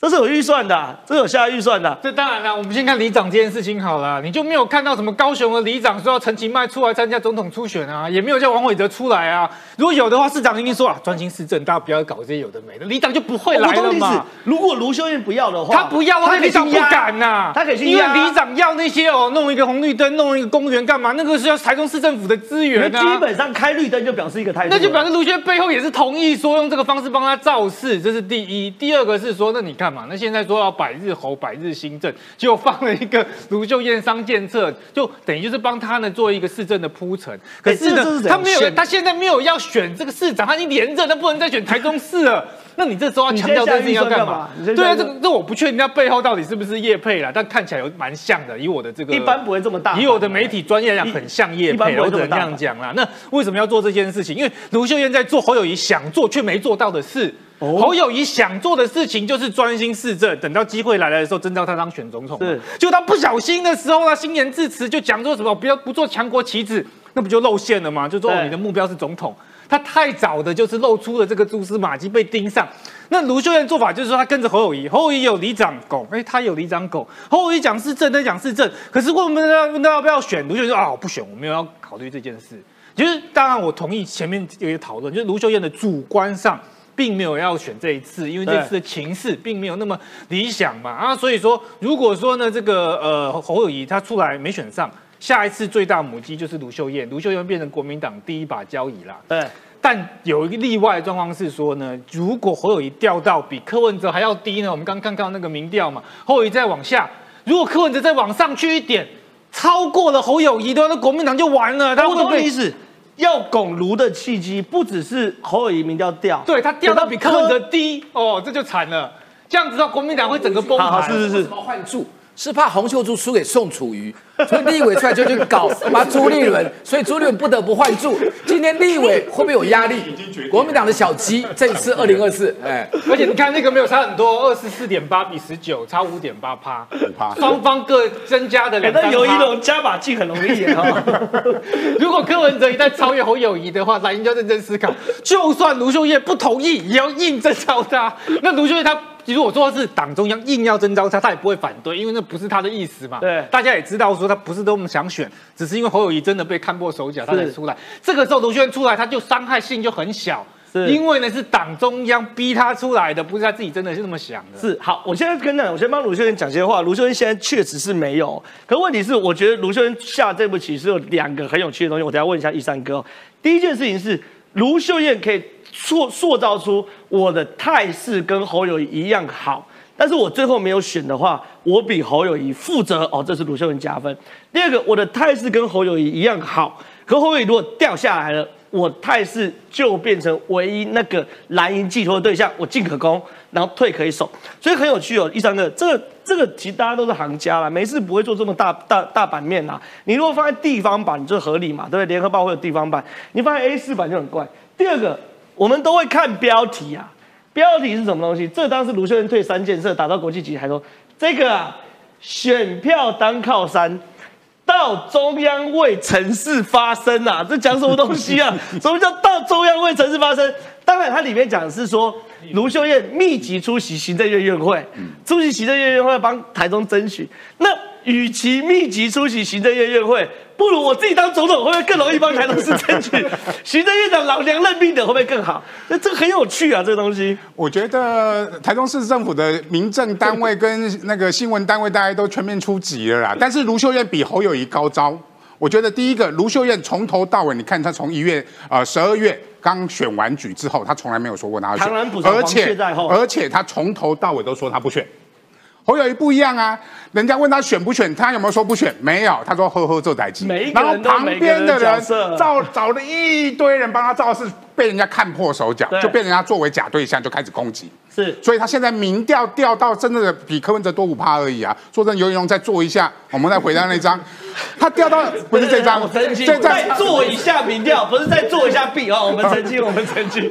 这是有预算的，这是有下预算的。这当然了，我们先看里长这件事情好了。你就没有看到什么高雄的里长说要陈其迈出来参加总统初选啊？也没有叫王伟哲出来啊？如果有的话，市长一定说啊，专心市政，大家不要搞这些有的没的。里长就不会来了嘛。如果卢秀燕不要的话，他不要，他里长不敢呐。他可以去因为里长要那些哦，弄一个红绿灯，弄一个公园干嘛？那个是要台中市政府的资源啊。基本上开绿灯就表示一个态度。那就表示卢秀燕背后也是同意说用这个方式帮他造势，这是第一。第二个是说，那你看嘛，那现在说要。百日侯，百日新政，结果放了一个卢秀燕商建策，就等于就是帮他呢做一个市政的铺陈。可是呢，他没有，他现在没有要选这个市长，他已经连着，他不能再选台中市了。那你这时候要强调这件事情要干嘛？对啊，这这我不确定他背后到底是不是叶配啦，但看起来有蛮像的。以我的这个一般不会这么大，以我的媒体专业来讲，很像叶配，我只能这样讲啦。那为什么要做这件事情？因为卢秀燕在做侯友谊想做却没做到的事。侯友谊想做的事情就是专心市政，等到机会来了的时候，征召他当选总统。是，就他不小心的时候呢，新年致辞就讲说什么不要不做强国棋子，那不就露馅了吗？就说你的目标是总统，他太早的就是露出了这个蛛丝马迹被盯上。那卢秀燕做法就是说，他跟着侯友谊，侯友谊有里长狗，哎，他有里长狗，侯友谊讲市政，他讲市政。可是问我们问他要不要选，卢秀燕说啊，我不选，我没有要考虑这件事。其实当然我同意前面有一个讨论，就是卢秀燕的主观上。并没有要选这一次，因为这次的情势并没有那么理想嘛啊，所以说如果说呢，这个呃侯友谊他出来没选上，下一次最大母鸡就是卢秀燕，卢秀燕变成国民党第一把交椅啦。对。但有一个例外的状况是说呢，如果侯友谊掉到比柯文哲还要低呢，我们刚刚看到那个民调嘛，侯友谊再往下，如果柯文哲再往上去一点，超过了侯友谊的话，那国民党就完了。他我会被懂你意思，要拱炉的契机不只是侯友谊民调掉，对他掉到比柯文哲低哦，这就惨了。这样子的话，国民党会整个崩好好盘。是是是怎，么换柱？是怕洪秀柱输给宋楚瑜，所以立委出来就去搞把朱立伦，所以朱立伦不得不换柱。今天立委会不会有压力？国民党的小鸡这一次二零二四，哎，而且你看那个没有差很多，二十四点八比十九，差五点八趴，趴双方各增加的哎两。那有一种加把劲很容易耶哈。如果柯文哲一旦超越侯友谊的话，蓝营就要认真思考，就算卢秀燕不同意，也要硬征超他。那卢秀燕他如果说是党中央硬要征召他，他也不会反对，因为那不是他的意思嘛。对大家也知道说他不是都想选，只是因为侯友谊真的被看破手脚，他才出来。这个时候卢秀燕出来，他就伤害性就很小。是因为呢是党中央逼他出来的，不是他自己真的是那么想的。是好，我现在跟你讲，我先帮卢秀燕讲些话。卢秀燕现在确实是没有，可问题是，我觉得卢秀燕下这步棋是有两个很有趣的东西，我等下问一下一三哥哦。第一件事情是，卢秀燕可以塑塑造出我的态势跟侯友谊一样好，但是我最后没有选的话，我比侯友谊负责哦，这是卢秀文加分。第二个，我的态势跟侯友谊一样好，可侯友谊如果掉下来了。我态势就变成唯一那个蓝营寄托的对象，我进可攻，然后退可以守，所以很有趣哦。一三个，这个这个其实大家都是行家啦，没事不会做这么大大大版面啦。你如果放在地方版就合理嘛，对不对？联合报会有地方版，你放在 A 四版就很怪。第二个，我们都会看标题啊，标题是什么东西？这当时卢秀燕退三建设，打到国际级，还说这个啊，选票当靠山。到中央为城市发声啊，这讲什么东西啊？什么叫到中央为城市发声？当然，它里面讲的是说，卢秀燕密集出席行政院院会，出席行政院院会帮台中争取。那与其密集出席行政院院会，不如我自己当总统，会不会更容易帮台中市争取？行政院长老娘任命的会不会更好？那这个很有趣啊，这个东西。我觉得台中市政府的民政单位跟那个新闻单位，大家都全面出击了啦。但是卢秀燕比侯友谊高招。我觉得第一个，卢秀燕从头到尾，你看她从一月呃十二月刚选完举之后，她从来没有说过她要选，而且而且她从头到尾都说她不选。侯友谊不一样啊，人家问他选不选，他有没有说不选？没有，他说呵呵做代机。每一个然后旁边的人角色造找了一堆人帮他造势，被人家看破手脚，就被人家作为假对象，就开始攻击。是所以他现在民调掉到真的比柯文哲多五趴而已啊！说真的，游泳再做一下，我们再回到那张，他掉到不是这张 我，澄清，这再做一下民调，不是再做一下弊哦。我们澄清，我们澄清。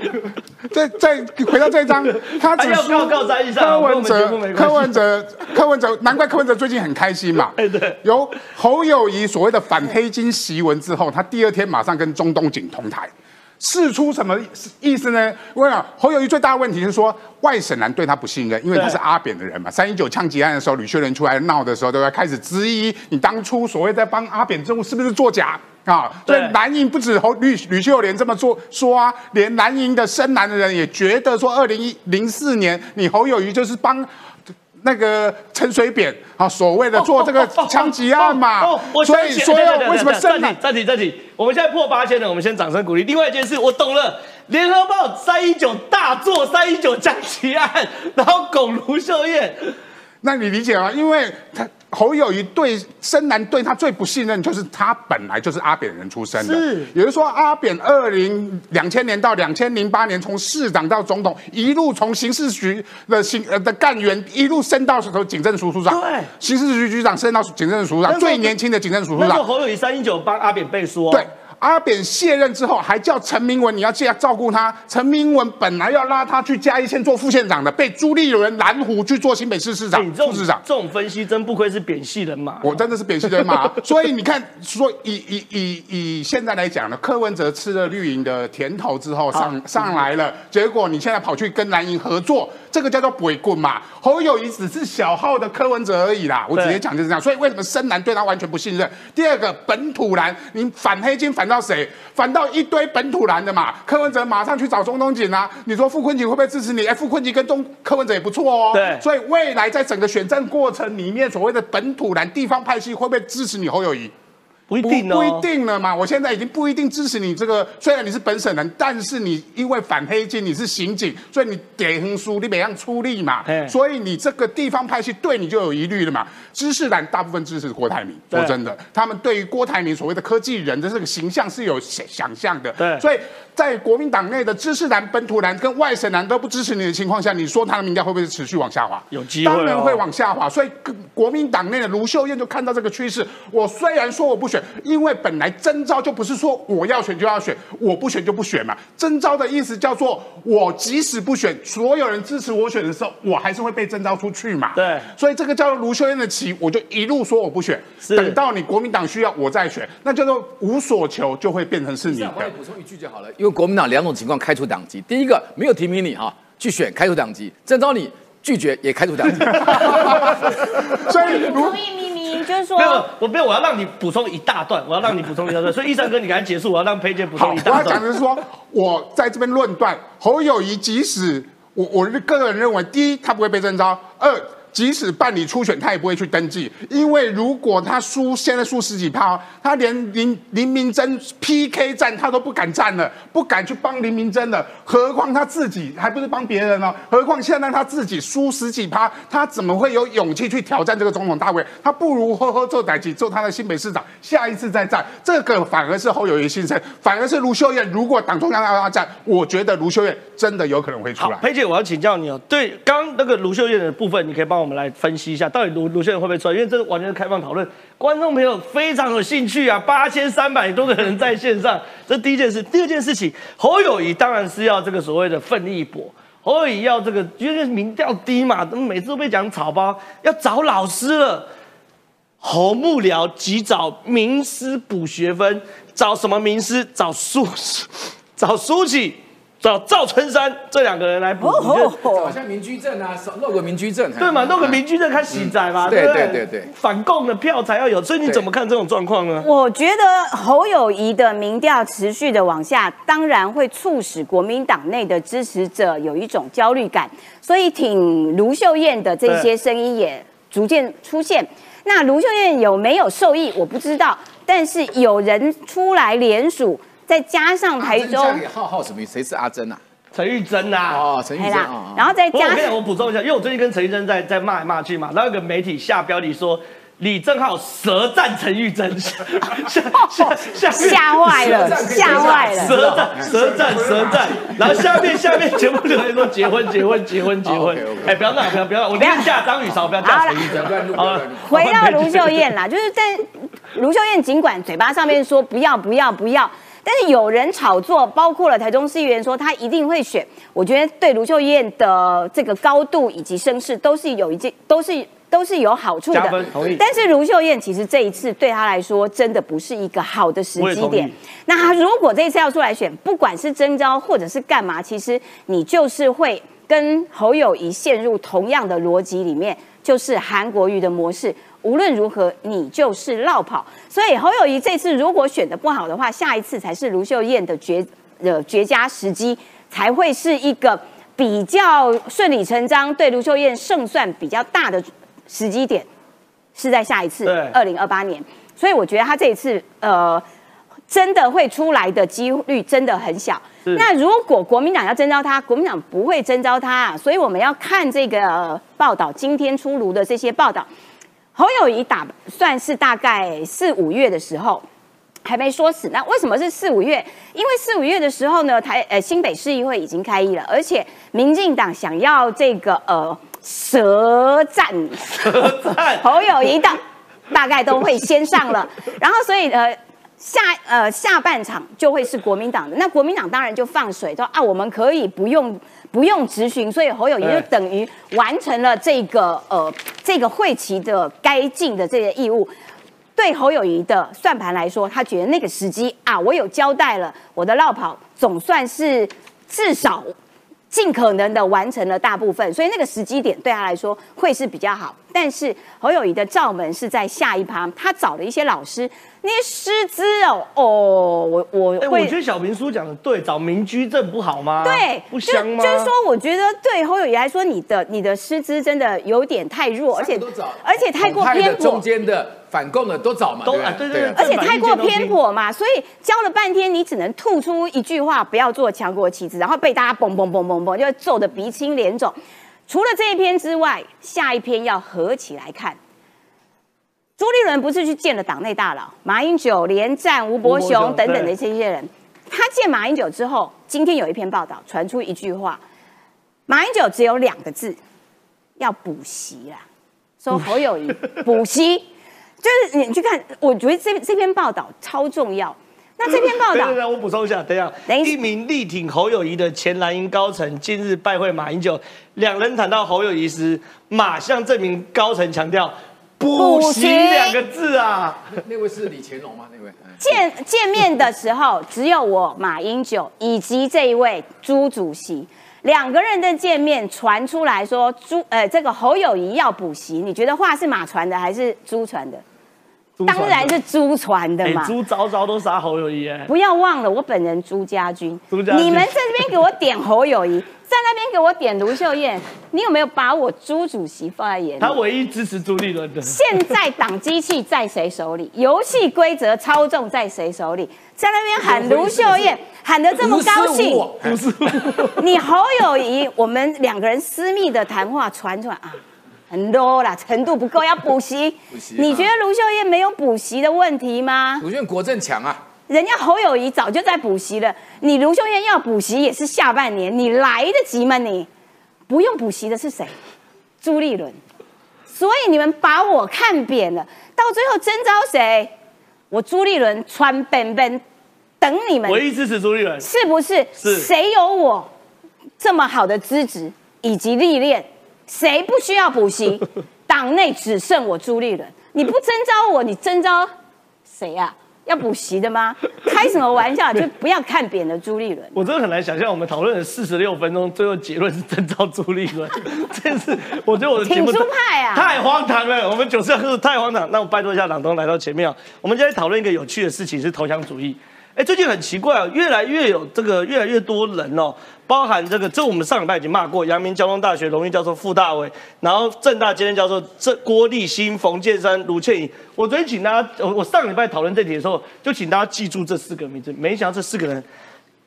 再再回到这张，他只输他要告告张医生柯文哲柯文哲，柯文哲，难怪柯文哲最近很开心嘛。哎对由侯友谊所谓的反黑金檄文之后，他第二天马上跟中东锦同台。试出什么意思呢？我跟你讲，侯友谊最大的问题是说外省人对他不信任，因为他是阿扁的人嘛。三一九枪击案的时候，吕秀莲出来闹的时候，都要开始质疑你当初所谓在帮阿扁政务是不是作假啊？所以对蓝营不止侯吕吕秀莲这么做说啊，连蓝营的深蓝的人也觉得说，二零一零四年你侯友谊就是帮。那个陈水扁啊，所谓的做这个枪击案嘛，哦，我所以说想起来为什么胜利暂停暂停暂停？我们现在破八千了，我们先掌声鼓励。另外一件事，我懂了，联合报三一九大做三一九枪击案，然后巩如秀燕，那你理解吗？因为他侯友谊对深蓝对他最不信任，就是他本来就是阿扁人出身的。是也就是说，阿扁二零两千年到两千零八年，从市长到总统，一路从刑事局的刑呃的干员，一路升到警政署署长。对刑事局局长升到警政署署长，最年轻的警政署署长。侯友谊三一九帮阿扁背书哦。对，阿扁卸任之后，还叫陈明文你要这样照顾他。陈明文本来要拉他去嘉义县做副县长的，被朱立伦拦胡去做新北市市长、副市长。这种分析真不愧是扁系人马。我真的是扁系人马，所以你看，说以以以以现在来讲呢，柯文哲吃了绿营的甜头之后上上来了，结果你现在跑去跟蓝营合作，这个叫做鬼棍嘛。侯友谊只是小号的柯文哲而已啦，我直接讲就是这样。所以为什么深蓝对他完全不信任？第二个本土蓝，你反黑金反到谁？反到一堆本土蓝的嘛。柯文哲马上去找中东锦啊，你说傅昆萁会不会支持你？哎，傅昆萁跟中柯文哲也不错哦。对所以未来在整个选战过程里面，所谓的本土蓝地方派系会不会支持你侯友谊？不一定哦，不一定了嘛。我现在已经不一定支持你这个，虽然你是本省人，但是你因为反黑金，你是刑警，所以你给横书，你每样出力嘛，所以你这个地方派系对你就有疑虑了嘛。知识蓝大部分支持郭台铭，说真的，他们对于郭台铭所谓的科技人的这个形象是有想想象的，对，所以在国民党内的知识蓝、本土蓝跟外省蓝都不支持你的情况下，你说他的民调会不会持续往下滑？有机会，当然会往下滑。所以国民党内的卢秀燕就看到这个趋势，我虽然说我不选。因为本来征召就不是说我要选就要选，我不选就不选嘛。征召的意思叫做我即使不选，所有人支持我选的时候，我还是会被征召出去嘛。对，所以这个叫做卢秀燕的棋，我就一路说我不选，等到你国民党需要我再选，那叫做无所求，就会变成是你的。我补充一句就好了，因为国民党两种情况开除党籍，第一个没有提名你哈去选开除党籍，征召你拒绝也开除党籍。所以如。就是说，没有，我没有，我要让你补充一大段，我要让你补充一大段。所以，医生哥，你赶快结束，我要让佩姐补充一大段。我要讲的是说，我在这边论断侯友谊，即使我我个人认为，第一，他不会被征召；二。即使办理初选，他也不会去登记，因为如果他输，现在输十几趴，他连林林明珍 PK 战他都不敢战了，不敢去帮林明珍了，何况他自己还不是帮别人呢？何况现在他自己输十几趴，他怎么会有勇气去挑战这个总统大位？他不如呵呵做代级，做他的新北市长，下一次再战。这个反而是侯友谊先生，反而是卢秀燕。如果党中央要他战，我觉得卢秀燕真的有可能会出来。裴姐，我要请教你哦，对刚那个卢秀燕的部分，你可以帮我。我们来分析一下，到底卢卢秀燕会不会出来？因为这完全是开放讨论，观众朋友非常有兴趣啊！八千三百多个人在线上，这第一件事。第二件事情，侯友谊当然是要这个所谓的奋力搏，侯友谊要这个，因为民调低嘛，每次都被讲草包，要找老师了。侯幕僚急找名师补学分，找什么名师？找苏，找苏启。找赵春山这两个人来补，好像民居证啊，弄个民居证，对嘛？弄个民居证看喜仔嘛，对对对对，反共的票才要有，所以你怎么看这种状况呢？我觉得侯友谊的民调持续的往下，当然会促使国民党内的支持者有一种焦虑感，所以挺卢秀燕的这些声音也逐渐出现。那卢秀燕有没有受益？我不知道，但是有人出来联署。再加上台中，浩浩什么？谁是阿珍啊？陈玉珍呐。哦，陈玉珍。然后再加。我跟你我补充一下，因为我最近跟陈玉珍在在骂来骂去嘛，然后有个媒体下标题说李正浩舌战陈玉珍，吓吓吓吓坏了，吓坏了。舌战舌战舌战，然后下面下面节目留言说结婚结婚结婚结婚，哎，不要闹不要不要，我不要嫁张雨韶，不要嫁陈玉珍。好，回到卢秀燕啦，就是在卢秀燕尽管嘴巴上面说不要不要不要。但是有人炒作，包括了台中市议员说他一定会选，我觉得对卢秀燕的这个高度以及声势都是有一件，都是都是有好处的。但是卢秀燕其实这一次对她来说真的不是一个好的时机点。那他如果这一次要出来选，不管是征召或者是干嘛，其实你就是会跟侯友谊陷入同样的逻辑里面，就是韩国瑜的模式。无论如何，你就是落跑。所以侯友谊这次如果选的不好的话，下一次才是卢秀燕的绝呃绝佳时机，才会是一个比较顺理成章对卢秀燕胜算比较大的时机点，是在下一次二零二八年。所以我觉得他这一次呃真的会出来的几率真的很小。那如果国民党要征召他，国民党不会征召他，所以我们要看这个报道，今天出炉的这些报道。侯友谊打算是大概四五月的时候，还没说死。那为什么是四五月？因为四五月的时候呢，台呃新北市议会已经开议了，而且民进党想要这个呃舌战舌战 侯友谊的，大概都会先上了。然后所以呃下呃下半场就会是国民党的。那国民党当然就放水说啊，我们可以不用。不用执行，所以侯友谊就等于完成了这个呃这个会期的该尽的这些义务。对侯友谊的算盘来说，他觉得那个时机啊，我有交代了，我的绕跑总算是至少尽可能的完成了大部分，所以那个时机点对他来说会是比较好。但是侯友谊的罩门是在下一趴，他找了一些老师，那些师资哦，哦，我我我觉得小平叔讲的对，找民居证不好吗？对，就不香吗？就是说，我觉得对侯友谊来说，你的你的师资真的有点太弱，而且而且太过偏颇中。间的反共的都找嘛，都啊对对对而且太过偏颇嘛，所以教了半天，你只能吐出一句话，不要做强国旗帜，然后被大家嘣嘣嘣嘣嘣，就揍得鼻青脸肿。除了这一篇之外，下一篇要合起来看。朱立伦不是去见了党内大佬马英九、连战、吴伯雄雄等等的对这些人，他见马英九之后，今天有一篇报道传出一句话，马英九只有两个字，要补习啦。说侯友谊补习，就是你去看，我觉得这这篇报道超重要。那这篇报道对对对，我补充一下，等一下，等一下一名力挺侯友谊的前蓝营高层近日拜会马英九，两人谈到侯友谊时，马向这名高层强调“补习”两个字啊。那位是李乾隆吗？那位？嗯见见面的时候，只有我马英九以及这一位朱主席两个人的见面，传出来说朱呃这个侯友谊要补习，你觉得话是马传的还是朱传的？当然是朱传的哎，嘛。朱昭昭都杀侯友谊哎。不要忘了，我本人朱家军。朱家军你们在这边给我点侯友谊，在那边给我点卢秀燕，你有没有把我朱主席放在眼里？他唯一支持朱立伦的，现在党机器在谁手里？游戏规则操纵在谁手里？在那边喊卢秀燕，喊得这么高兴，不是你侯友谊，我们两个人私密的谈话传出来啊，很 low 啦，程度不够，要补习。补习你觉得卢秀燕没有补习的问题吗？我觉得国政强啊，人家侯友谊早就在补习了，你卢秀燕要补习也是下半年，你来得及吗你？不用补习的是谁？朱立伦。所以你们把我看扁了，到最后征召谁？我朱立伦穿本本等你们，唯一支持朱立伦。是不是？是谁有我这么好的资质以及历练？谁不需要补习？党内只剩我朱立伦，你不征召我，你征召谁呀、要补习的吗？开什么玩笑？就不要看扁了朱立伦。我真的很难想象，我们讨论了四十六分钟，最后结论是征召朱立伦，真是我觉得我的挺出派啊太荒唐了。我们九四二是太荒唐，那我拜托一下朗东来到前面啊。我们今天讨论一个有趣的事情，是投降主义。哎，最近很奇怪哦，越来越有这个越来越多人哦，包含这个，这我们上礼拜已经骂过，阳明交通大学荣誉教授傅大伟，然后正大兼任教授这郭立新、冯建山、卢倩颖。我昨天请大家，我我上礼拜讨论这题的时候，就请大家记住这四个名字，没想到这四个人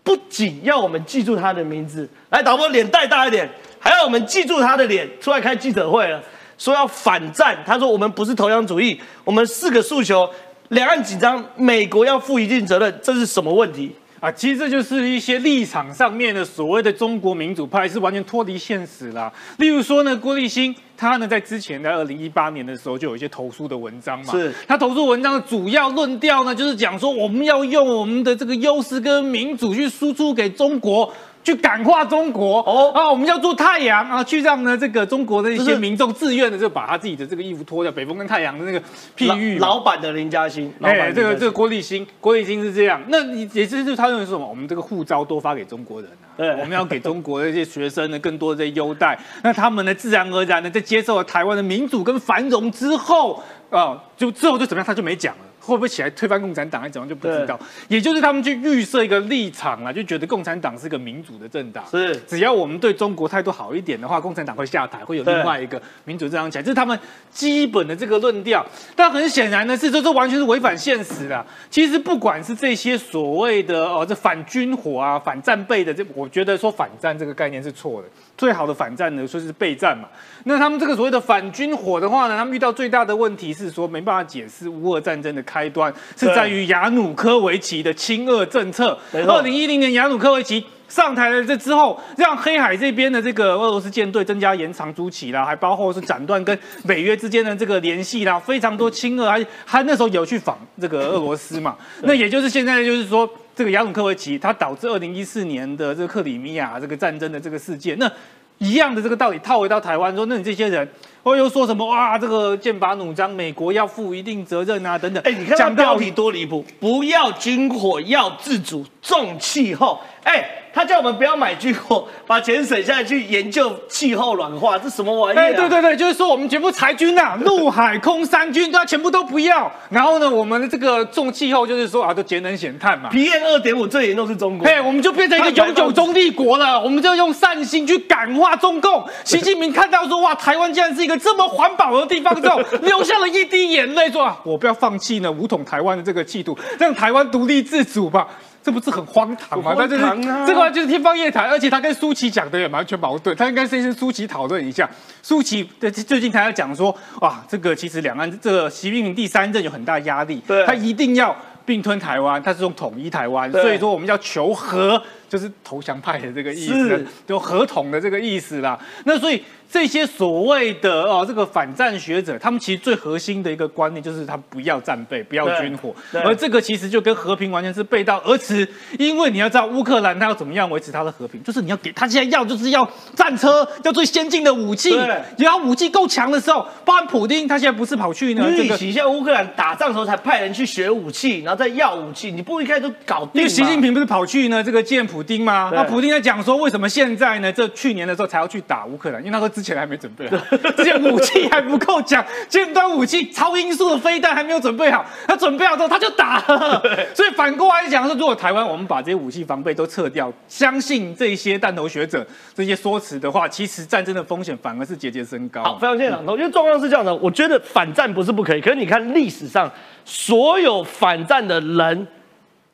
不仅要我们记住他的名字，来导播脸带大一点，还要我们记住他的脸，出来开记者会了，说要反战。他说我们不是投降主义，我们四个诉求：两岸紧张，美国要负一定责任，这是什么问题？啊，其实这就是一些立场上面的所谓的中国民主派是完全脱离现实啦。例如说呢，郭立新他呢在之前在二零一八年的时候就有一些投诉的文章嘛，是他投诉文章的主要论调呢，就是讲说我们要用我们的这个优势跟民主去输出给中国。去感化中国。哦。哦啊，我们要做太阳啊，去让呢这个中国的一些民众自愿的就把他自己的这个衣服脱掉，北风跟太阳的那个譬喻老老板的林嘉欣，老板这个这个郭立新，郭立新是这样，那你也就是他认为是什么？我们这个护照多发给中国人啊，对。我们要给中国的一些学生呢更多的这些优待，那他们呢自然而然的在接受了台湾的民主跟繁荣之后，啊、就之后就怎么样，他就没讲了。会不会起来推翻共产党还是怎么样就不知道，也就是他们去预设一个立场啊，就觉得共产党是个民主的政党，是只要我们对中国态度好一点的话，共产党会下台，会有另外一个民主政党起来，这是他们基本的这个论调。但很显然的是，这这完全是违反现实的。其实不管是这些所谓的哦，这反军火啊、反战备的，这我觉得说反战这个概念是错的。最好的反战呢，说是备战嘛。那他们这个所谓的反军火的话呢，他们遇到最大的问题是说没办法解释乌俄战争的开端是在于亚努科维奇的亲俄政策。二零一零年亚努科维奇上台了这之后，让黑海这边的这个俄罗斯舰队增加延长租期啦，还包括是斩断跟北约之间的这个联系啦，非常多亲俄还还那时候有去访这个俄罗斯嘛，那也就是现在就是说。这个雅鲁科维奇，他导致二零一四年的这个克里米亚这个战争的这个事件，那一样的这个道理套回到台湾说，那你这些人或又说什么哇，这个剑拔弩张，美国要负一定责任啊，等等。哎，你看讲标题多离谱，不要军火，要自主，重气候。哎。他叫我们不要买军火，把钱省下来去研究气候软化，这什么玩意儿？哎，对对对，就是说我们全部裁军呐，陆海空三军都要全部都不要。然后呢，我们这个重气候就是说啊，都节能减碳嘛。PM 二点五最严重是中国，哎，我们就变成一个永久中立国了。我们就用善心去感化中共。习近平看到说哇，台湾竟然是一个这么环保的地方之后，流下了一滴眼泪，说啊，我不要放弃呢武统台湾的这个气度，让台湾独立自主吧。这不是很荒唐吗？那就是这个就是天方夜谭，而且他跟舒淇讲的也完全矛盾。他应该先跟舒淇讨论一下。舒淇的最近他要讲说，哇，这个其实两岸这个习近平第三任有很大压力，他一定要并吞台湾，他是用统一台湾，所以说我们要求和，就是投降派的这个意思，就合统的这个意思啦。那所以。这些所谓的哦，这个反战学者，他们其实最核心的一个观念就是他不要战备，不要军火，而这个其实就跟和平完全是背道而驰。因为你要知道，乌克兰他要怎么样维持他的和平，就是你要给他现在要就是要战车，要最先进的武器，只要武器够强的时候，包含普丁他现在不是跑去呢？这个现在乌克兰打仗的时候才派人去学武器，然后再要武器，你不一开始就搞定？因为习近平不是跑去呢这个见普丁吗？那普丁在讲说，为什么现在呢？这去年的时候才要去打乌克兰，因为那时候。之前还没准备好，这些武器还不够强，尖端武器、超音速的飞弹还没有准备好。他准备好之后，他就打了。所以反过来讲说，如果台湾我们把这些武器防备都撤掉，相信这些弹头学者这些说辞的话，其实战争的风险反而是节节升高。好，非常谢谢党头。因为状况是这样的，我觉得反战不是不可以，可是你看历史上所有反战的人，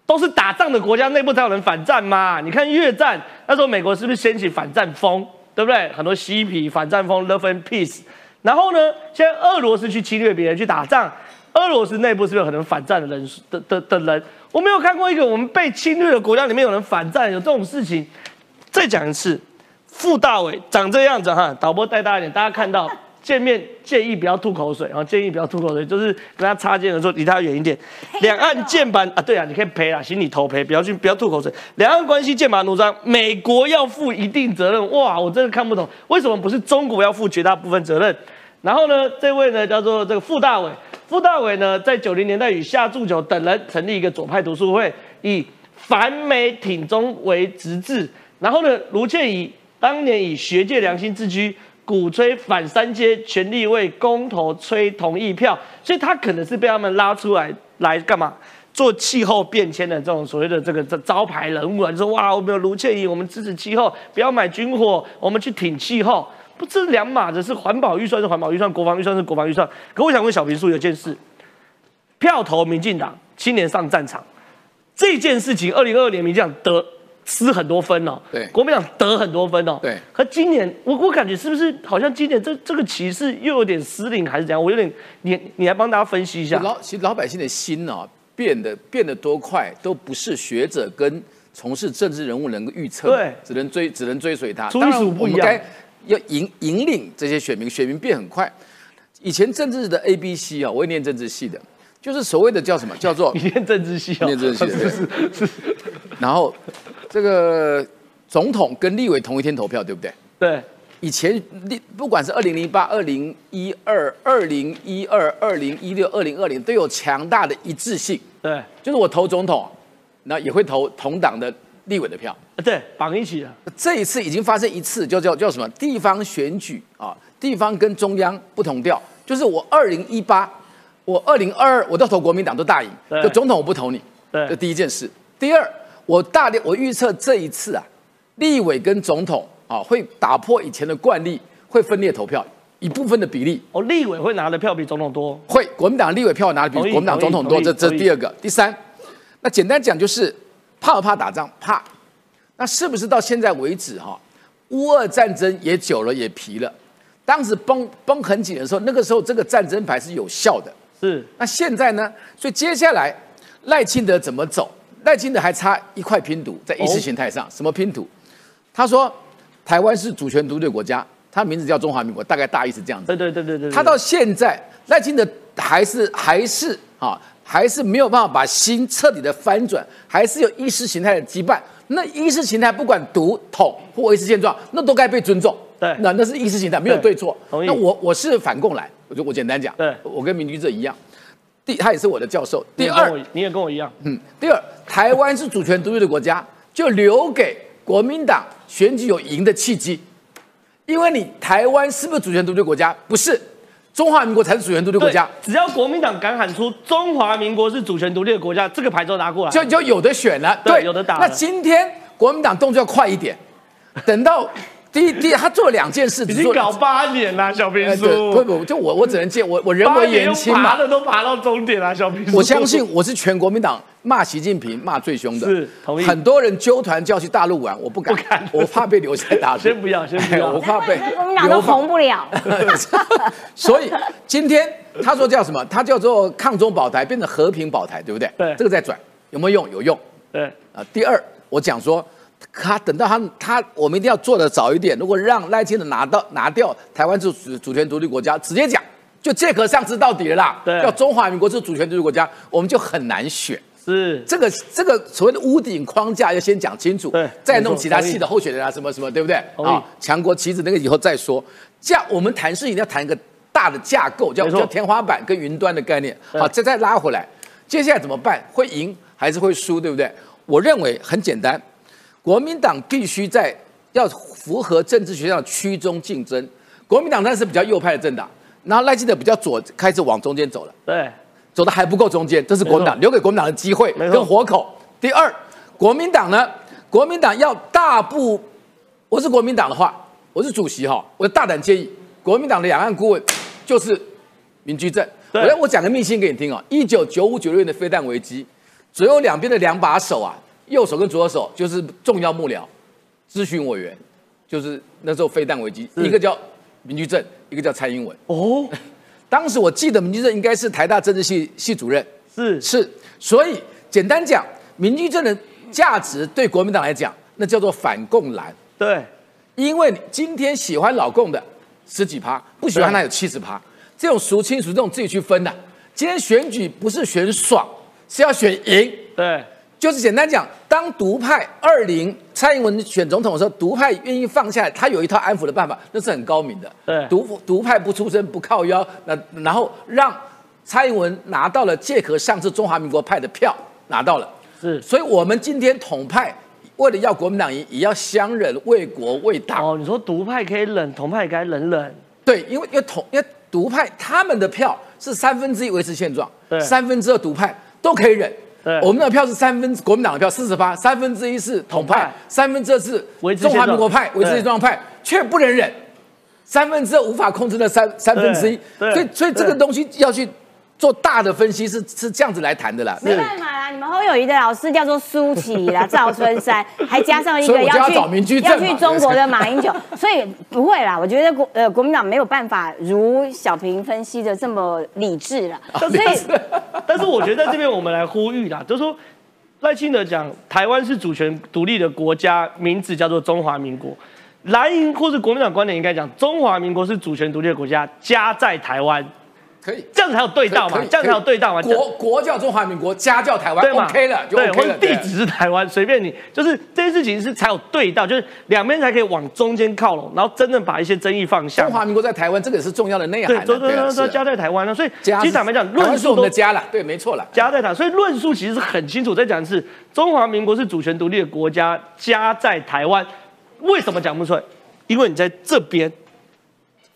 都是打仗的国家内部才有人反战嘛。你看越战那时候，美国是不是掀起反战风？对不对？很多嬉皮反战风，love and peace。然后呢，现在俄罗斯去侵略别人去打仗，俄罗斯内部是不是有很多反战的人的的的人？我没有看过一个我们被侵略的国家里面有人反战，有这种事情。再讲一次，傅大伟长这样子哈，导播带大一点，大家看到。见面建议不要吐口水，然后建议不要吐口水，就是跟他擦肩的时候离他远一点。两岸键盘啊，对啊，你可以赔啊，心里头赔，不要去不要吐口水。两岸关系剑拔弩张，美国要负一定责任。哇，我真的看不懂，为什么不是中国要负绝大部分责任？然后呢，这位呢叫做这个傅大伟，傅大伟呢在九零年代与夏祝久等人成立一个左派读书会，以反美挺中为直至。然后呢，卢倩怡当年以学界良心自居。鼓吹反三阶，全力为公投吹同意票，所以他可能是被他们拉出来来干嘛？做气候变迁的这种所谓的这个这招牌人物啊，说哇，我们有卢倩怡，我们支持气候，不要买军火，我们去挺气候，不，这是两码子，是环保预算是环保预算，国防预算是国防预算。可我想问小平叔有件事，票投民进党，青年上战场，这件事情，二零二二年民进党得。失很多分哦，对，国民党得很多分哦，对。可今年我我感觉是不是好像今年这这个歧视又有点失灵还是怎样？我有点，你你来帮大家分析一下。老其实老百姓的心哦，变得变得多快，都不是学者跟从事政治人物能够预测，对，只能追只能追随他。当然我们该要引引领这些选民，选民变很快。以前政治的 A B C 啊，我也念政治系的，就是所谓的叫什么叫做 你念政治系，念政治系的，是是。然后。这个总统跟立委同一天投票，对不对？对。以前立不管是二零零八、二零一二、二零一二、二零一六、二零二零，都有强大的一致性。对。就是我投总统，那也会投同党的立委的票。对，绑一起的。这一次已经发生一次，叫叫叫什么？地方选举啊，地方跟中央不同调。就是我二零一八，我二零二二，我都投国民党都大赢，就总统我不投你。对。这第一件事。第二。我大力，我预测这一次啊，立委跟总统啊会打破以前的惯例，会分裂投票一部分的比例。哦，立委会拿的票比总统多。会，国民党立委票拿的比国民党总统多，这这第二个。第三，那简单讲就是怕不怕打仗？怕。那是不是到现在为止哈，乌俄战争也久了也疲了？当时绷绷很紧的时候，那个时候这个战争牌是有效的。是。那现在呢？所以接下来赖清德怎么走？赖清德还差一块拼图在意识形态上，什么拼图？他说台湾是主权独立国家，他名字叫中华民国，大概大意是这样子。对对对对对。他到现在赖清德还是还是啊，还是没有办法把心彻底的翻转，还是有意识形态的羁绊。那意识形态不管独统或维持现状，那都该被尊重。对那那是意识形态，没有对错。那我我是反共来，我就我简单讲，对我跟民居者一样。第，他也是我的教授。第二你也跟我，一样，嗯，第二，台湾是主权独立的国家，就留给国民党选举有赢的契机。因为你台湾是不是主权独立国家？不是，中华民国才是主权独立国家，，只要国民党敢喊出中华民国是主权独立的国家，这个牌就拿过来，就就有的选了，对有的打了那今天国民党动作要快一点，等到第一第一，他做了两件事，已经搞八年了，小平哎叔，对不不，就我我只能借我我人为言轻嘛爬，的都爬到终点了，小平叔，我相信我是全国民党骂习近平骂最凶的，是同意很多人纠团就要去大陆玩，我不敢，不敢我怕被留在大陆。先不要先不要哎我怕被国民党都红不了。所以今天他说叫什么？他叫做抗中保台，变成和平保台，对不对？对这个在转有没有用？有用对，啊。第二，我讲说。他等到他他，我们一定要做的早一点。如果让赖清德拿到拿掉台湾是主主权独立国家，直接讲就借壳上市到底了啦。对要中华民国是主权独立国家，我们就很难选。是，这个这个所谓的屋顶框架要先讲清楚，对再弄其他系的候选人啊，什么什么，对不对？啊，强国旗帜那个以后再说。这样我们谈事情要谈一个大的架构，叫叫天花板跟云端的概念。好，再再拉回来，接下来怎么办？会赢还是会输，对不对？我认为很简单，国民党必须在要符合政治学上的区中竞争。国民党那是比较右派的政党，然后赖清德比较左，开始往中间走了。对，走的还不够中间，这是国民党留给国民党的机会跟活口。第二，国民党呢，国民党要大步，我是国民党的话，我是主席哈，我大胆建议，国民党的两岸顾问就是民居正。我对来我讲个秘辛给你听哦，一九九五九六年的飞弹危机，左右两边的两把手啊，右手跟左手就是重要幕僚、咨询委员，就是那时候飞弹危机，一个叫民居正，一个叫蔡英文。哦，当时我记得民居正应该是台大政治系系主任。是，是，所以简单讲，民居正的价值对国民党来讲，那叫做反共蓝，对，因为今天喜欢老共的十几趴，不喜欢他有七十趴，这种孰轻孰重自己去分的、今天选举不是选爽，是要选赢。对，就是简单讲，当独派二零蔡英文选总统的时候，独派愿意放下来，他有一套安抚的办法，那是很高明的。对独独派不出声不靠腰，那然后让蔡英文拿到了借壳上次中华民国派的票，拿到了。是，所以我们今天统派为了要国民党赢，也要相忍为国为党。哦，你说独派可以忍，统派该忍忍，对，因为因为统因为独派他们的票是三分之一维持现状，对三分之二独派都可以忍。对。我们的票是三分，国民党的票四十八，三分之一是统派三分之二是中华民国派，维持对现状派，却不能忍，三分之二无法控制的三三分之一，所以所以这个东西要去做大的分析，是是这样子来谈的啦。没办法啦，你们侯友谊的老师叫做舒淇啦、赵春山，还加上一个要去要去中国的马英九，所以不会啦。我觉得国呃国民党没有办法如小平分析的这么理智啦，所以 但是我觉得在这边我们来呼吁啦，就是说赖清德讲台湾是主权独立的国家，名字叫做中华民国。蓝营或是国民党观点应该讲，中华民国是主权独立的国家，家在台湾，可以。这样才有对道嘛，这样才有对道嘛。国国叫中华民国，家叫台湾对嘛，OK 了，就对，OK 了。或者地址是台湾，随便你，就是这件事情是才有对到，就是两边才可以往中间靠拢，然后真正把一些争议放下中。华民国在台湾，这个也是重要的内涵对，啊。对对对对，家在台湾呢，所以家其实坦白讲，论述都的家了，对，没错了。家在台，所以论述其实是很清楚。在讲的是中华民国是主权独立的国家，家在台湾。为什么讲不出来？因为你在这边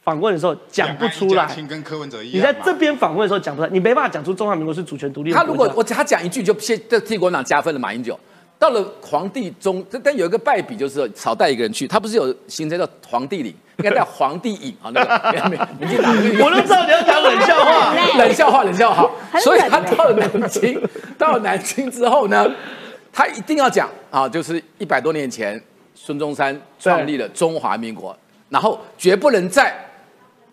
访问的时候讲不出来，跟柯文哲一样你。在这边访问的时候讲不出来，你没办法讲出中华民国是主权独立他。如果我他讲一句就先就替国民党加分了，马英九。到了皇帝中，但 但有一个败笔，就是少带一个人去，他不是有行程叫皇帝领，应该带皇帝影啊，那个我都知道你要讲冷笑话。冷笑话，冷笑话。所以他到了南京，到了南京之后呢，他一定要讲啊，就是一百多年前孙中山创立了中华民国，然后绝不能在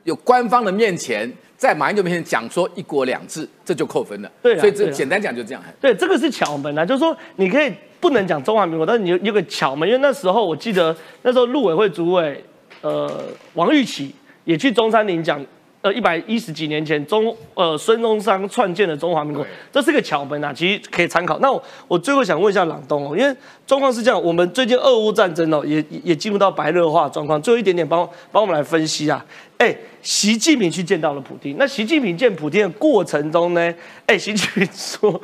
有官方的面前，在马英九面前讲说一国两制，这就扣分了。对所以这简单讲就这样。对，这个是巧门啊，就是说你可以不能讲中华民国，但是你有有个巧门，因为那时候我记得那时候陆委会主委呃王玉琪也去中山陵讲呃一百一十几年前中呃孙中山创建的中华民国，这是个巧门啊，其实可以参考。那我我最后想问一下朗东哦，因为状况是这样，我们最近俄乌战争哦也也进入到白热化状况，最后一点点帮帮我们来分析啊。哎，习近平去见到了普京，那习近平见普京的过程中呢，哎，习近平说。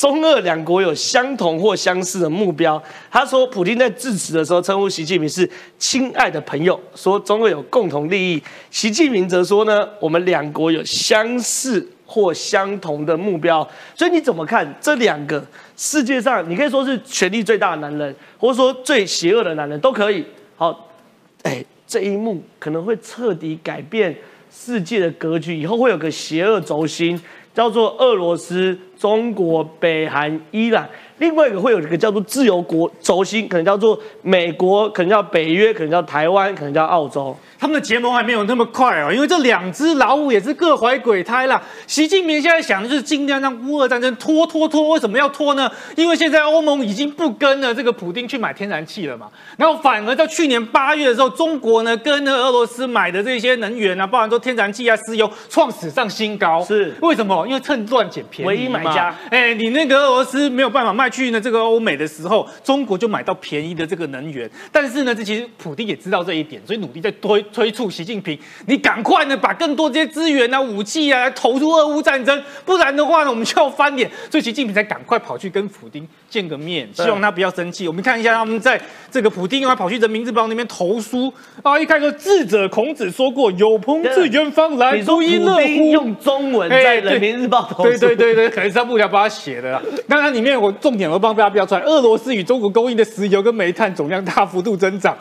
中俄两国有相同或相似的目标。他说，普京在致辞的时候称呼习近平是亲爱的朋友，说中俄有共同利益。习近平则说呢，我们两国有相似或相同的目标。所以你怎么看这两个世界上，你可以说是权力最大的男人，或者说最邪恶的男人，都可以。好，哎，这一幕可能会彻底改变世界的格局，以后会有个邪恶轴心。叫做俄罗斯、中国、北韩、伊朗，另外一个会有一个叫做自由国轴心，可能叫做美国，可能叫北约，可能叫台湾，可能叫澳洲。他们的结盟还没有那么快哦，因为这两只老虎也是各怀鬼胎啦。习近平现在想的就是尽量让乌俄战争拖拖拖。为什么要拖呢？因为现在欧盟已经不跟了这个普丁去买天然气了嘛，然后反而到去年八月的时候，中国呢跟那俄罗斯买的这些能源啊，包含说天然气啊、石油，创史上新高。是为什么？因为趁乱捡便宜，唯一买家。哎，你那个俄罗斯没有办法卖去呢这个欧美的时候，中国就买到便宜的这个能源。但是呢，这其实普丁也知道这一点，所以努力在推催促习近平。你赶快呢，把更多这些资源啊、武器啊投入俄乌战争，不然的话呢，我们就要翻脸。所以习近平才赶快跑去跟普丁见个面，希望他不要生气。我们看一下他们在这个普京啊跑去人民日报那边投书啊，一开始智者孔子说过：“有朋自远方来，不亦乐乎。”用中文在人民日报投对对对对，可能是他不想帮他写的。那它里面我重点我帮大家标出来：俄罗斯与中国供应的石油跟煤炭总量大幅度增长。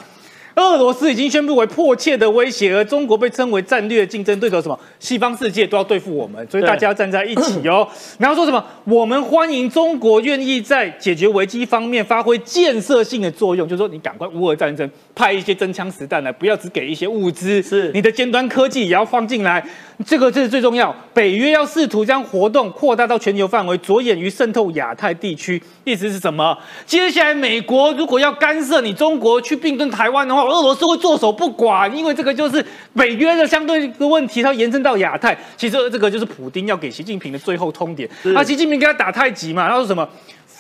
俄罗斯已经宣布为迫切的威胁，而中国被称为战略竞争对手。什么？西方世界都要对付我们，所以大家要站在一起哦。然后说什么？我们欢迎中国愿意在解决危机方面发挥建设性的作用，就是说你赶快乌俄战争派一些真枪实弹来，不要只给一些物资，是你的尖端科技也要放进来。这个这是最重要。北约要试图将活动扩大到全球范围，着眼于渗透亚太地区。意思是什么？接下来美国如果要干涉你中国去并吞台湾的话，俄罗斯会坐手不管，因为这个就是北约的相对的问题，它延伸到亚太。其实这个就是普丁要给习近平的最后通牒。那习近平给他打太极嘛？他说什么？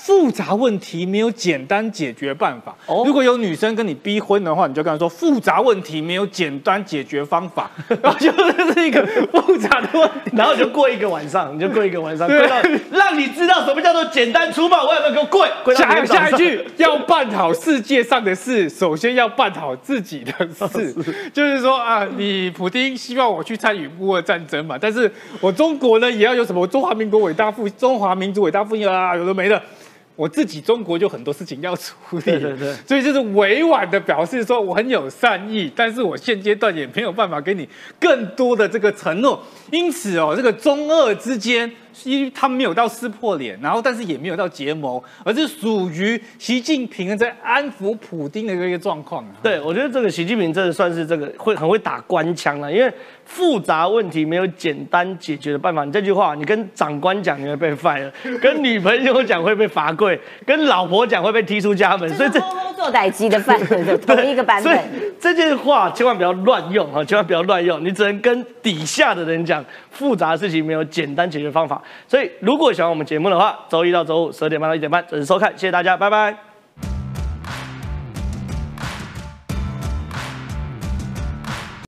复杂问题没有简单解决办法。哦如果有女生跟你逼婚的话，你就跟她说复杂问题没有简单解决方法，然后就是一个复杂的问题，然后就过一个晚上，你就过一个晚上，跪到让你知道什么叫做简单粗暴。我有没有给我跪？跪到下下一句要办好世界上的事，首先要办好自己的事。就是说啊，你普丁希望我去参与乌俄战争嘛，但是我中国呢也要有什么中华民国伟大复中华民族伟大复兴啊，有的没的。我自己中国就很多事情要处理，对对对，所以就是委婉的表示说我很有善意，但是我现阶段也没有办法给你更多的这个承诺。因此哦，这个中俄之间，因为他没有到撕破脸，然后但是也没有到结盟，而是属于习近平在安抚普京的一个状况。对，我觉得这个习近平真的算是这个会很会打官腔了，因为复杂问题没有简单解决的办法。你这句话，你跟长官讲你会被 fire，跟女朋友讲会被罚跪，跟老婆讲会被踢出家门。所以这做歹机的范 本，同一个版本。这句话千万不要乱用啊，千万不要乱用，你只能跟底下的人讲。复杂的事情没有简单解决方法，所以如果喜欢我们节目的话，周一到周五十二点半到一点半准时收看，谢谢大家，拜拜。